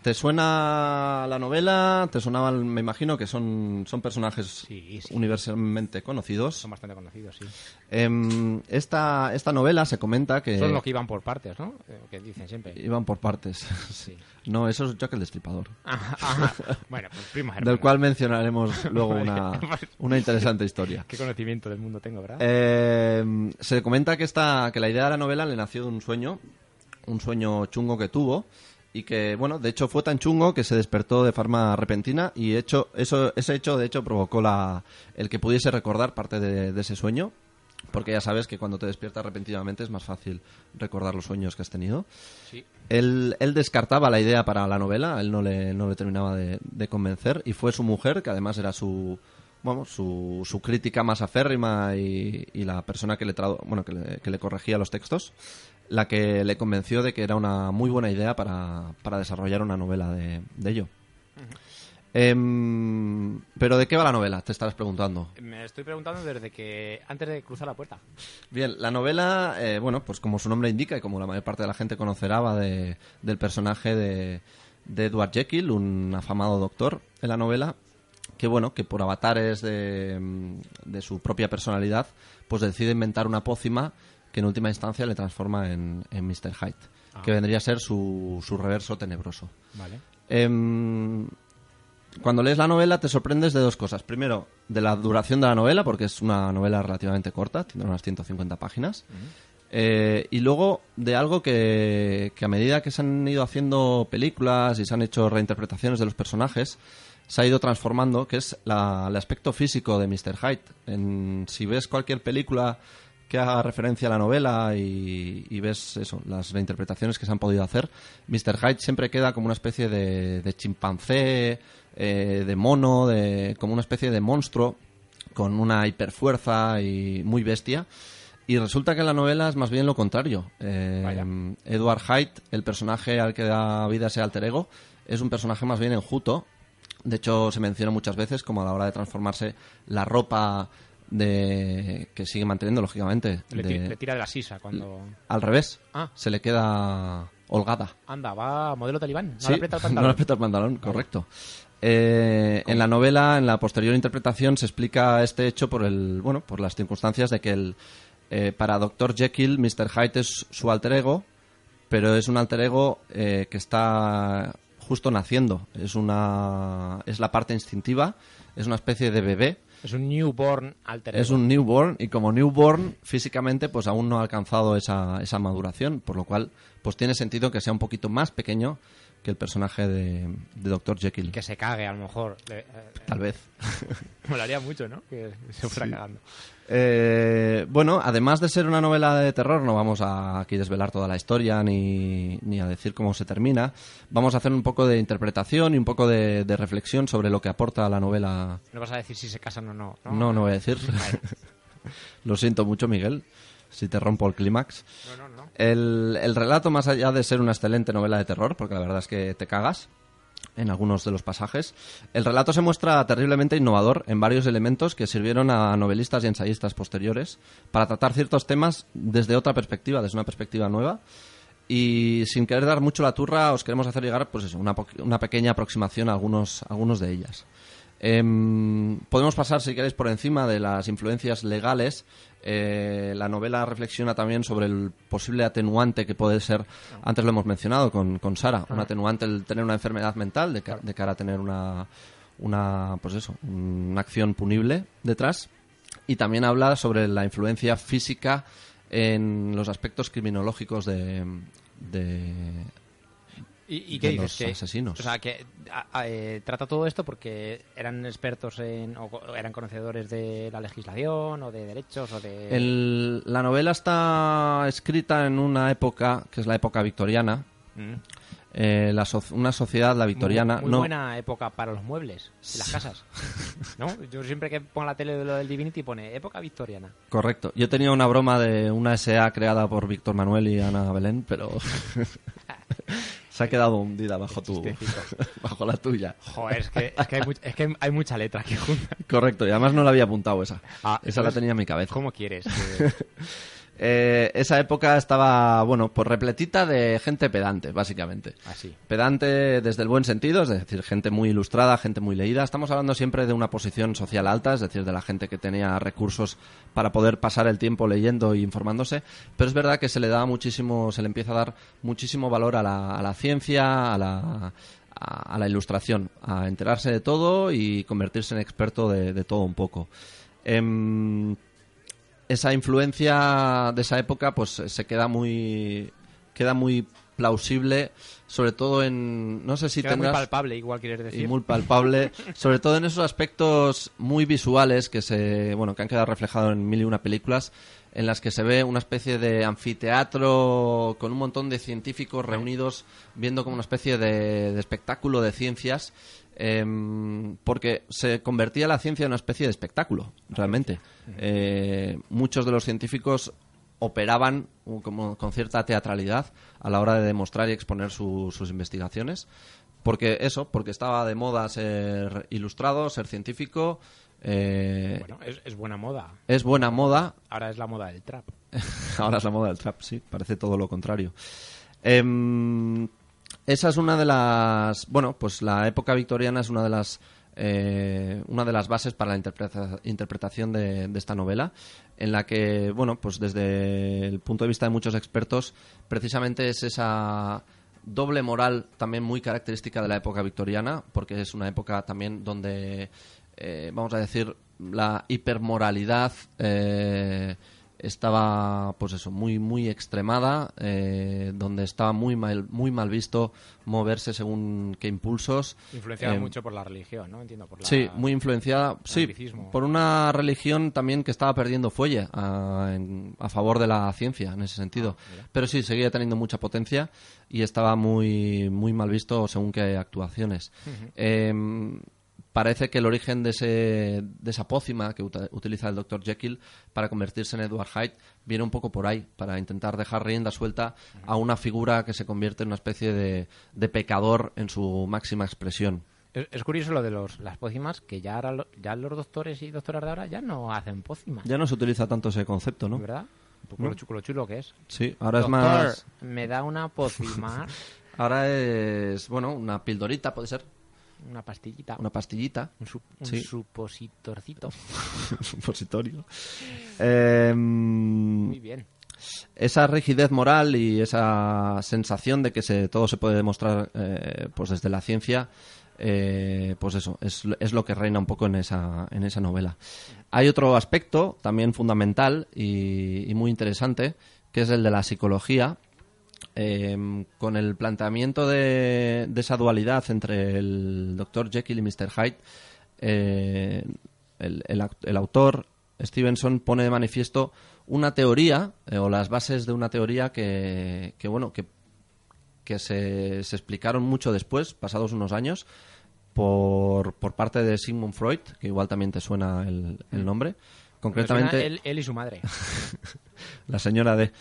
¿Te suena la novela? ¿Te sonaban? Me imagino que son, son personajes Sí, sí. universalmente conocidos. Son bastante conocidos, sí. Em, esta, esta novela se comenta que Son los que iban por partes, ¿no? Eh, que dicen siempre. iban por partes. Sí. No, eso es Jack el Destripador. Ajá, ajá. Bueno, pues primos Del hermanos. cual mencionaremos luego una, Vale. una interesante historia. Qué conocimiento del mundo tengo, ¿verdad? Eh, se comenta que, esta, que la idea de la novela le nació de un sueño, un sueño chungo que tuvo, y que, bueno, de hecho fue tan chungo que se despertó de forma repentina y hecho, eso, ese hecho, de hecho, provocó la, el que pudiese recordar parte de, de ese sueño, porque ya sabes que cuando te despiertas repentinamente es más fácil recordar los sueños que has tenido. Sí. Él, él descartaba la idea para la novela, él no le, no le terminaba de, de convencer, y fue su mujer, que además era su, bueno, su, su crítica más aférrima y, y la persona que le, tradu- bueno, que le, que le corregía los textos, la que le convenció de que era una muy buena idea para, para desarrollar una novela de, de ello. Em, Pero ¿de qué va la novela? Te estarás preguntando. Me estoy preguntando desde que... Antes de cruzar la puerta. Bien, la novela, eh, bueno, pues como su nombre indica y como la mayor parte de la gente conocerá, va de, del personaje de, de Edward Jekyll, un afamado doctor en la novela, que bueno, que por avatares de, mm, de su propia personalidad, pues decide inventar una pócima que en última instancia le transforma en, en Mr. Hyde, que vendría a ser su, su reverso tenebroso. Vale. Em, cuando lees la novela te sorprendes de dos cosas. Primero, de la duración de la novela, porque es una novela relativamente corta, tiene unas 150 páginas. Eh, y luego de algo que, que a medida que se han ido haciendo películas y se han hecho reinterpretaciones de los personajes, se ha ido transformando, que es la- el aspecto físico de Mr. Hyde. En, si ves cualquier película que haga referencia a la novela y, y ves eso, las reinterpretaciones que se han podido hacer, Mr. Hyde siempre queda como una especie de, de chimpancé, eh, de mono, de, como una especie de monstruo con una hiperfuerza y muy bestia. Y resulta que en la novela es más bien lo contrario. Eh. Edward Hyde, el personaje al que da vida ese alter ego, es un personaje más bien enjuto. De hecho, se menciona muchas veces como a la hora de transformarse la ropa de que sigue manteniendo, lógicamente. Le, de- ti- le tira de la sisa cuando... al revés. Ah. Se le queda holgada. Anda, va modelo talibán. No Sí, le aprieta el no pantalón. le aprieta el pantalón, correcto. Eh, en la novela, en la posterior interpretación, se explica este hecho por el, bueno, por las circunstancias de que el, eh, para Dr. Jekyll, Mr. Hyde es su alter ego, pero es un alter ego eh, que está justo naciendo. Es una, es la parte instintiva, es una especie de bebé. Es un newborn alter Es un newborn y como newborn físicamente pues aún no ha alcanzado esa, esa maduración, por lo cual pues tiene sentido que sea un poquito más pequeño que el personaje de, de Dr. Jekyll. Que se cague, a lo mejor. Eh, Tal vez. Molaría mucho, ¿no? Que se fuera Sí. cagando. Eh, bueno, además de ser una novela de terror, no vamos a aquí desvelar toda la historia ni, ni a decir cómo se termina. Vamos a hacer un poco de interpretación y un poco de, de reflexión sobre lo que aporta la novela. No vas a decir si se casan o no. No, No, no voy a decir. Vale. lo siento mucho, Miguel, si te rompo el clímax. No, no, no. El, el relato, más allá de ser una excelente novela de terror, porque la verdad es que te cagas en algunos de los pasajes, el relato se muestra terriblemente innovador en varios elementos que sirvieron a novelistas y ensayistas posteriores para tratar ciertos temas desde otra perspectiva, desde una perspectiva nueva. Y sin querer dar mucho la turra, os queremos hacer llegar pues eso, una, pequeña aproximación a algunos, a algunos de ellas. Em, podemos pasar, si queréis, por encima de las influencias legales. Eh, la novela reflexiona también sobre el posible atenuante que puede ser, antes lo hemos mencionado con, con Sara, un atenuante el tener una enfermedad mental de, ca- de cara a tener una, una, pues eso, una acción punible detrás. Y también habla sobre la influencia física en los aspectos criminológicos de, de, ¿Y, y qué dices? los que, asesinos. O sea, que a- a- eh, trata todo esto porque eran expertos en, o eran conocedores de la legislación o de derechos o de... El- la novela está escrita en una época que es la época victoriana. Mm. Eh, la so- una sociedad, la victoriana. Muy, muy no, buena época para los muebles y las casas. ¿No? Yo siempre que pongo la tele de lo del Divinity pone época victoriana. Correcto. Yo tenía una broma de una SA creada por Víctor Manuel y Ana Belén, pero se ha quedado hundida bajo tu, bajo la tuya. Joder, es que, es que, hay, much- es que hay mucha letra aquí junta. Correcto. Y además no la había apuntado esa. Ah, esa la entonces, tenía en mi cabeza. ¿Cómo quieres? que- Eh, esa época estaba, bueno, pues repletita de gente pedante, básicamente. Así. Pedante desde el buen sentido, es decir, gente muy ilustrada, gente muy leída. Estamos hablando siempre de una posición social alta, es decir, de la gente que tenía recursos para poder pasar el tiempo leyendo e informándose. Pero es verdad que se le da muchísimo, se le empieza a dar muchísimo valor a la, a la ciencia, a la, a, a la ilustración, a enterarse de todo y convertirse en experto de, de todo un poco. Em, esa influencia de esa época pues se queda muy queda muy plausible sobre todo en no sé si Queda muy tendrás palpable, igual quieres decir. y muy palpable sobre todo en esos aspectos muy visuales que se bueno que han quedado reflejados en mil y una películas en las que se ve una especie de anfiteatro con un montón de científicos reunidos viendo como una especie de, de espectáculo de ciencias em, porque se convertía la ciencia en una especie de espectáculo realmente Eh, muchos de los científicos operaban uh, como con cierta teatralidad a la hora de demostrar y exponer su- sus investigaciones. Porque eso, porque estaba de moda ser ilustrado, ser científico. eh, Bueno, es, es buena moda. es buena moda. Ahora es la moda del trap. Ahora es la moda del trap, sí, parece todo lo contrario. Em, esa es una de las. Bueno, pues la época victoriana es una de las. eh, una de las bases para la interpreta- interpretación de, esta novela, en la que, bueno, pues desde el punto de vista de muchos expertos, precisamente es esa doble moral también muy característica de la época victoriana, porque es una época también donde, eh, vamos a decir, la hipermoralidad eh, estaba, pues eso, muy muy extremada, eh, donde estaba muy mal, muy mal visto moverse según qué impulsos. Influenciada Eh, mucho por la religión, ¿no? Entiendo. Por la... Sí, muy influenciada, sí, por una religión también que estaba perdiendo fuelle a, en- a favor de la ciencia en ese sentido. Pero sí, seguía teniendo mucha potencia y estaba muy, muy mal visto según qué actuaciones. Em, parece que el origen de, ese, de esa pócima que utiliza el Dr. Jekyll para convertirse en Edward Hyde viene un poco por ahí, para intentar dejar rienda suelta a una figura que se convierte en una especie de, de pecador en su máxima expresión. Es, es curioso lo de los, las pócimas, que ya, ahora lo- ya los doctores y doctoras de ahora ya no hacen pócimas. Ya no se utiliza tanto ese concepto, ¿no? ¿Verdad? Un poco ¿No? lo, chulo, lo chulo que es. Sí, ahora Doctor, es más. me da una pócima, Ahora es, bueno, una pildorita, puede ser. Una pastillita, Una pastillita. un, sup- un Sí. supositorcito. un supositorio. Eh, Muy bien. esa rigidez moral y esa sensación de que se, todo se puede demostrar eh, pues desde la ciencia, eh, pues eso, es, es lo que reina un poco en esa, en esa novela. Hay otro aspecto también fundamental y, y muy interesante, que es el de la psicología. Eh, con el planteamiento de, de esa dualidad entre el Dr. Jekyll y Mr. Hyde, eh, el, el el autor Stevenson pone de manifiesto una teoría eh, o las bases de una teoría que, que, bueno que, que se, se explicaron mucho después, pasados unos años, por, por parte de Sigmund Freud, que igual también te suena el, el nombre. Suena Concretamente, Él, él y su madre. la señora D.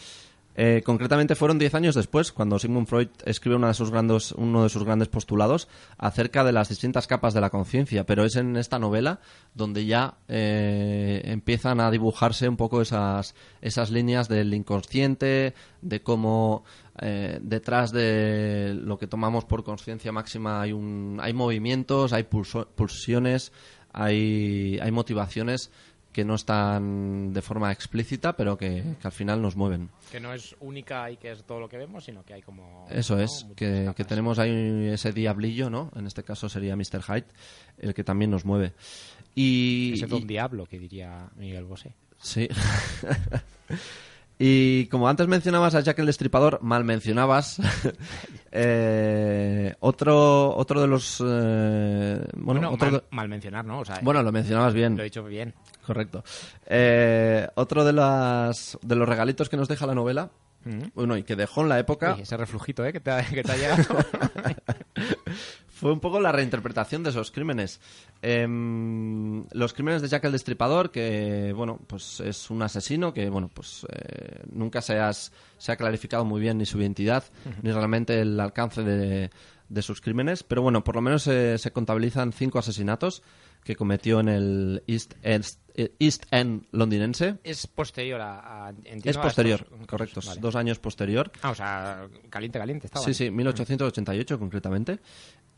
Eh, concretamente fueron 10 años después cuando Sigmund Freud escribe una de sus uno de sus grandes postulados acerca de las distintas capas de la conciencia, pero es en esta novela donde ya eh, empiezan a dibujarse un poco esas, esas líneas del inconsciente, de cómo eh, detrás de lo que tomamos por conciencia máxima hay, un, hay movimientos, hay pulso- pulsiones, hay, hay motivaciones que no están de forma explícita, pero que, que al final nos mueven. Que no es única y que es todo lo que vemos, sino que hay como... Eso ¿no? es, que, que tenemos ahí ese diablillo, ¿no? En este caso sería Mr. Hyde, el que también nos mueve. Y, Ese y- don diablo que diría Miguel Bosé. Sí. y como antes mencionabas a Jack el Destripador, mal mencionabas. eh, otro, otro de los. eh, bueno, Bueno, otro mal, de- mal mencionar, ¿no? O sea, bueno, lo mencionabas bien. lo he dicho bien. Correcto. Eh, otro de, las, de los regalitos que nos deja la novela, bueno, y que dejó en la época, Uy, ese reflujito, ¿eh? Que te ha, que te ha llegado. fue un poco la reinterpretación de esos crímenes. Em, los crímenes de Jack el Destripador, que, bueno, pues es un asesino que, bueno, pues eh, nunca se, has- se ha clarificado muy bien ni su identidad, ni realmente el alcance de, de sus crímenes, pero bueno, por lo menos se- se contabilizan cinco asesinatos que cometió en el East End, East End londinense. es posterior a... Es posterior, estos- correcto, Vale. dos años posterior. Ah, o sea, caliente, caliente estaba. Sí, sí, 1888 concretamente.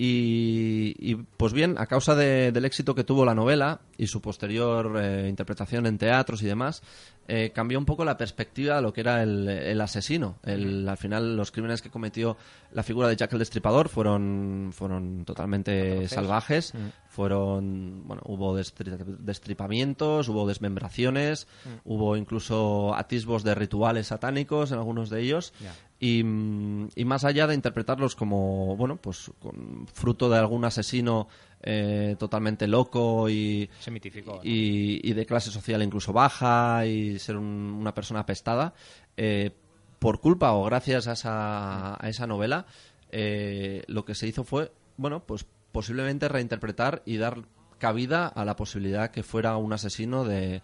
Y, y, pues bien, a causa de- del éxito que tuvo la novela y su posterior eh, interpretación en teatros y demás, eh, cambió un poco la perspectiva de lo que era el, el asesino. El, al final, los crímenes que cometió la figura de Jack el Destripador fueron, fueron totalmente salvajes. Fueron, bueno, hubo destri- destripamientos, hubo desmembraciones, hubo incluso atisbos de rituales satánicos en algunos de ellos. Y, mm, y más allá de interpretarlos como, bueno, pues con fruto de algún asesino eh, totalmente loco y, Se mitificó. ¿no? y, y de clase social incluso baja y ser un- una persona apestada, eh, por culpa o gracias a esa, a esa novela, eh, lo que se hizo fue, bueno, pues posiblemente reinterpretar y dar cabida a la posibilidad que fuera un asesino de,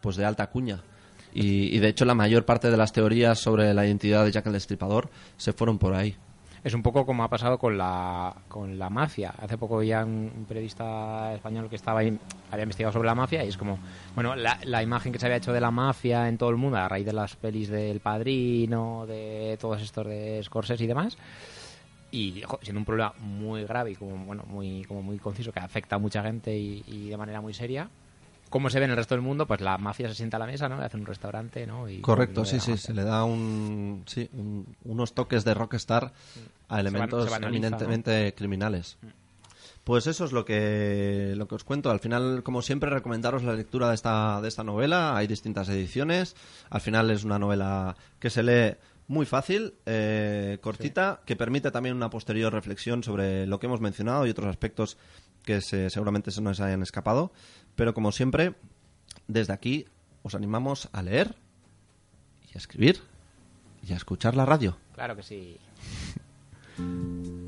pues de alta cuña. Y, y de hecho la mayor parte de las teorías sobre la identidad de Jack el Destripador se fueron por ahí. Es un poco como ha pasado con la, con la mafia. Hace poco ya un, periodista español que estaba había investigado sobre la mafia y es como, bueno, la, la imagen que se había hecho de la mafia en todo el mundo a raíz de las pelis del Padrino, de todos estos de Scorsese y demás. Y siendo un problema muy grave y como, bueno, muy, como muy conciso que afecta a mucha gente y de manera muy seria. ¿Cómo se ve en el resto del mundo? Pues la mafia se sienta a la mesa, ¿no? Le hacen un restaurante, ¿no? Y Correcto, sí, sí, se le da un, sí, un- unos toques de rockstar a elementos eminentemente criminales. Pues eso es lo que, lo que os cuento. Al final, como siempre, recomendaros la lectura de esta, de esta novela. Hay distintas ediciones. Al final es una novela que se lee muy fácil, eh, cortita, que permite también una posterior reflexión sobre lo que hemos mencionado y otros aspectos que se- seguramente se nos hayan escapado. Pero como siempre, desde aquí os animamos a leer y a escribir y a escuchar la radio. Claro que sí.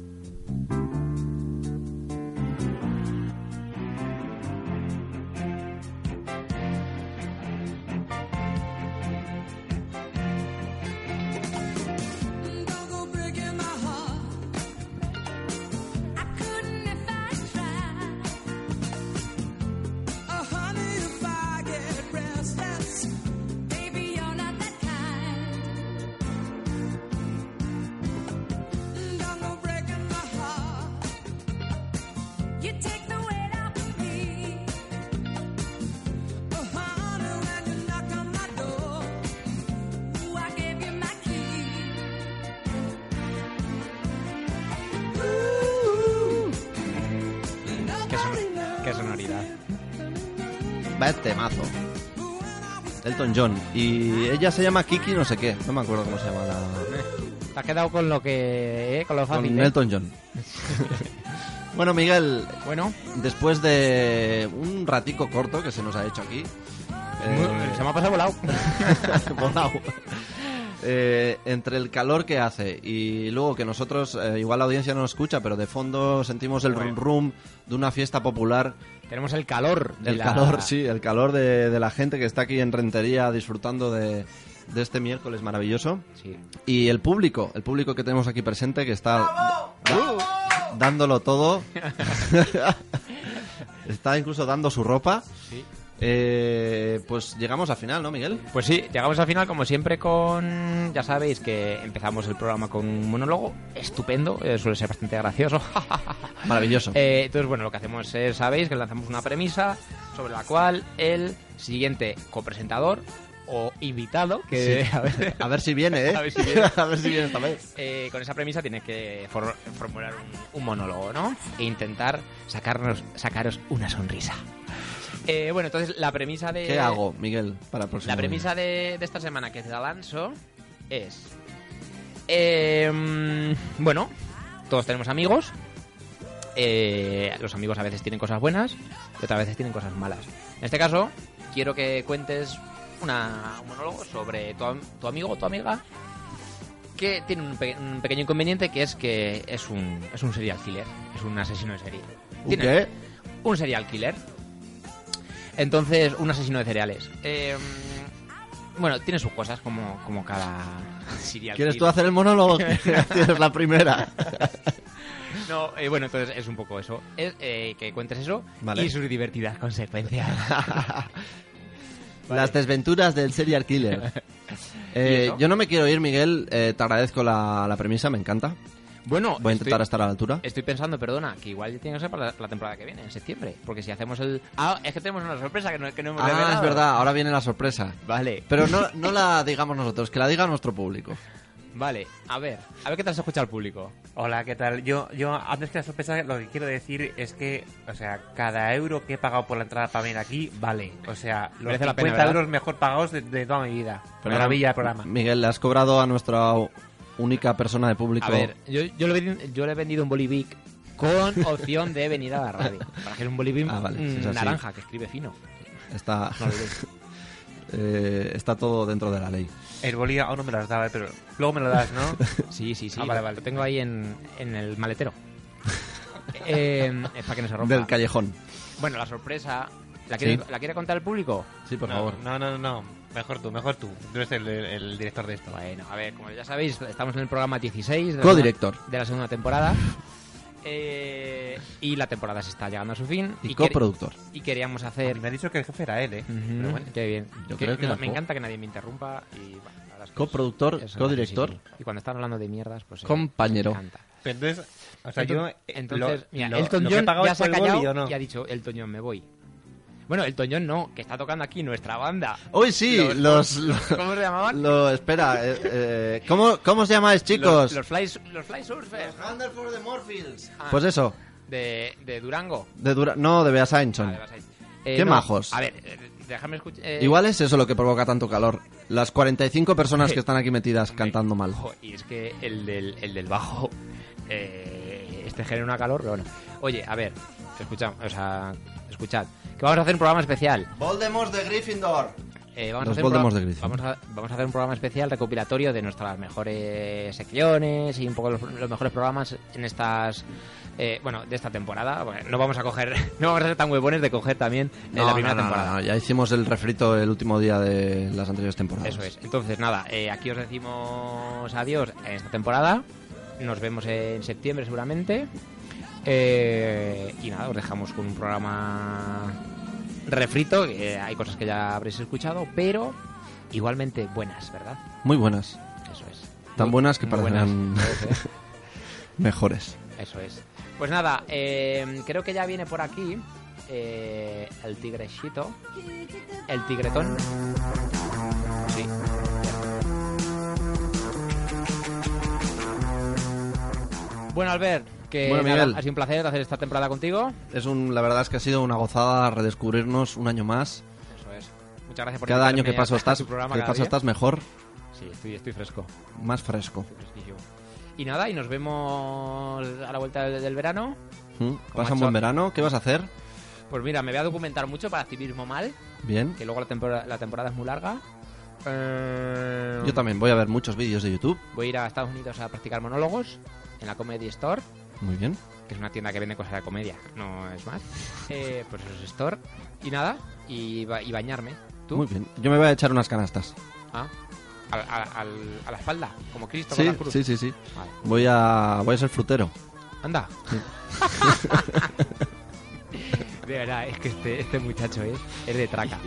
Elton John. Y ella se llama Kiki no sé qué. No me acuerdo cómo se llama la... Te has quedado con lo que... eh, con lo fácil, Con ¿eh? Elton John. bueno, Miguel, Bueno, después de un ratico corto que se nos ha hecho aquí. eh, se me ha pasado volado. volado. Eh, entre el calor que hace y luego que nosotros, eh, igual la audiencia no nos escucha, pero de fondo sentimos el rum rum de una fiesta popular. Tenemos el calor. de El la- calor, sí, el calor de, de la gente que está aquí en Rentería disfrutando de, de este miércoles maravilloso. Sí. Y el público, el público que tenemos aquí presente que está dándolo todo. está incluso dando su ropa. Sí. Eh, pues llegamos al final, ¿no, Miguel? Pues sí, llegamos al final como siempre con... Ya sabéis que empezamos el programa con un monólogo estupendo, eh, suele ser bastante gracioso. Maravilloso. Eh, entonces, bueno, lo que hacemos es, sabéis, que lanzamos una premisa sobre la cual el siguiente copresentador o invitado, que Sí. a ver, A ver si viene, ¿eh? A ver si viene. A ver si viene esta vez. eh, con esa premisa tiene que for- formular un, un monólogo, ¿no? E intentar sacarnos, sacaros una sonrisa. Eh, bueno, entonces la premisa de... ¿Qué hago, Miguel, para el próximo La premisa de, de esta semana que te la lanzo es... eh, bueno, todos tenemos amigos. Eh, los amigos a veces tienen cosas buenas y otras veces tienen cosas malas. En este caso, quiero que cuentes una, un monólogo sobre tu, tu amigo o tu amiga que tiene un, pe- un pequeño inconveniente que es que es un, es un serial killer, es un asesino de serie. ¿Un qué? un serial killer. Entonces, un asesino de cereales. Eh, bueno, tiene sus cosas como, como cada serial ¿Quieres tú killer. hacer el monólogo? Tienes la primera. No, eh, bueno, entonces es un poco eso. Es, eh, que cuentes eso Vale. y sus divertidas consecuencias. Las desventuras del serial killer. ¿Y Eh, eso? yo no me quiero ir, Miguel. eh, te agradezco la, la premisa, me encanta. Bueno, Voy a intentar estoy, estar a la altura. estoy pensando, perdona, que igual tiene que ser para la, la temporada que viene, en septiembre. Porque si hacemos el... Ah, es que tenemos una sorpresa que no, que no hemos Ah, revelado. es verdad, ahora viene la sorpresa. Vale, Pero no, no la digamos nosotros, que la diga nuestro público. vale. A ver, a ver qué tal se escucha el público. Hola, ¿qué tal? Yo, yo antes que la sorpresa, lo que quiero decir es que, o sea, cada euro que he pagado por la entrada para venir aquí, vale. O sea, los Merece la 50 pena, ¿verdad? euros mejor pagados de, de toda mi vida. Pero Maravilla el programa. Miguel, le has cobrado a nuestra única persona de público. A ver, yo, yo, le, yo le he vendido un Bolivic con opción de venir a la radio. Para que es un Bolivic Ah, vale, mm, si es así. naranja, que escribe fino. Está, No eh, está todo dentro de la ley. El boli aún no me lo has dado, eh, pero luego me lo das, ¿no? Sí, sí, sí. Ah, vale, lo- vale. Lo tengo ahí en, en el maletero. eh, es para que no se rompa. Del callejón. Bueno, la sorpresa... ¿La quiere, Sí. ¿La quiere contar el público? Sí, por no, favor. No, no, no, no. Mejor tú, mejor tú. Tú eres el, el- el director de esto. Bueno, a ver, como ya sabéis, estamos en el programa 16 de la, Co-director. segunda- de la segunda temporada. Eh, y la temporada se está llegando a su fin. Y coproductor. Y queríamos hacer me ha dicho que el jefe era él, ¿eh? Pero bueno. Qué bien. Yo Que- creo que me, encanta que nadie me interrumpa y bueno, Coproductor, codirector. Y cuando están hablando de mierdas, pues eh, Compañero. me encanta. Pero entonces, o sea, yo... entonces, eh, entonces, lo- mira, Elton John ya se ha el callado y ha dicho, Elton John, me voy. Bueno, Elton John no, que está tocando aquí nuestra banda. Uy, sí, los... los, ¿Cómo se llamaban? lo- espera, eh, eh, ¿cómo, ¿cómo os llamáis, chicos? Los, los fly, los fly surfers. Ah. Pues eso, De, de Durango. de Dura- no, de Beasainson. Ahí. Eh, Qué no, majos. A ver, eh, déjame escuchar. eh, Igual es eso lo que provoca tanto calor. Las 45 personas que están aquí metidas cantando mal. Y es que el del, el del bajo eh, este genera una calor, pero bueno. Oye, a ver, escuchad, o sea, escuchad, que vamos a hacer un programa especial. Voldemort de Gryffindor. Eh, vamos, a hacer un Voldemorts pro- de Gryffindor. vamos, a, vamos a hacer un programa especial recopilatorio de nuestras mejores secciones y un poco los, los mejores programas en estas eh, bueno de esta temporada Bueno, no vamos a coger no vamos a ser tan huevones de coger también en la primera temporada no, ya hicimos el refrito el último día de las anteriores temporadas. Eso es. Entonces, nada, eh, aquí os decimos adiós en esta temporada. Nos vemos en septiembre seguramente. Eh, y nada, os dejamos con un programa refrito. que hay cosas que ya habréis escuchado, pero igualmente buenas, ¿verdad? Muy buenas. Eso es. Tan Muy- buenas que muy parecerán buenas. Es. mejores. Eso es. Pues nada, eh, creo que ya viene por aquí eh, el tigrechito. El tigretón. Sí. Bueno, Albert, que Bueno, nada, Miguel. ha sido un placer hacer esta temporada contigo. Es un, la verdad es que ha sido una gozada redescubrirnos un año más. Eso es. Muchas gracias por Cada año que paso estás, programa que paso estás mejor. Sí, estoy, estoy fresco. Más fresco. estoy. Y nada, y nos vemos a la vuelta del, del verano. ¿Mm? Pasa un buen verano. ¿Qué vas a hacer? Pues mira, me voy a documentar mucho para Civismo Mal, Bien. que luego la temporada, la temporada es muy larga. Eh, Yo también voy a ver muchos vídeos de YouTube. Voy a ir a Estados Unidos a practicar monólogos en la Comedy Store, Muy bien. que es una tienda que vende cosas de comedia, no es más. Eh, pues eso es Store. Y nada, y, ba- y bañarme. ¿Tú? Muy bien. Yo me voy a echar unas canastas. Ah, a la espalda, como Cristo Sí, con la cruz. sí, sí, sí. Vale. Voy a, voy a ser frutero. Anda. de verdad, es que este, este muchacho es, es de traca.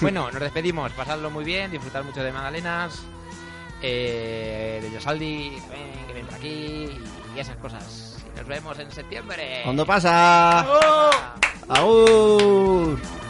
Bueno, nos despedimos. Pasadlo muy bien, disfrutad mucho de Magdalenas, eh, de Yosaldi, también, que viene por aquí, y esas cosas. Nos vemos en septiembre. ¿Cuándo pasa? ¡Aún! ¿No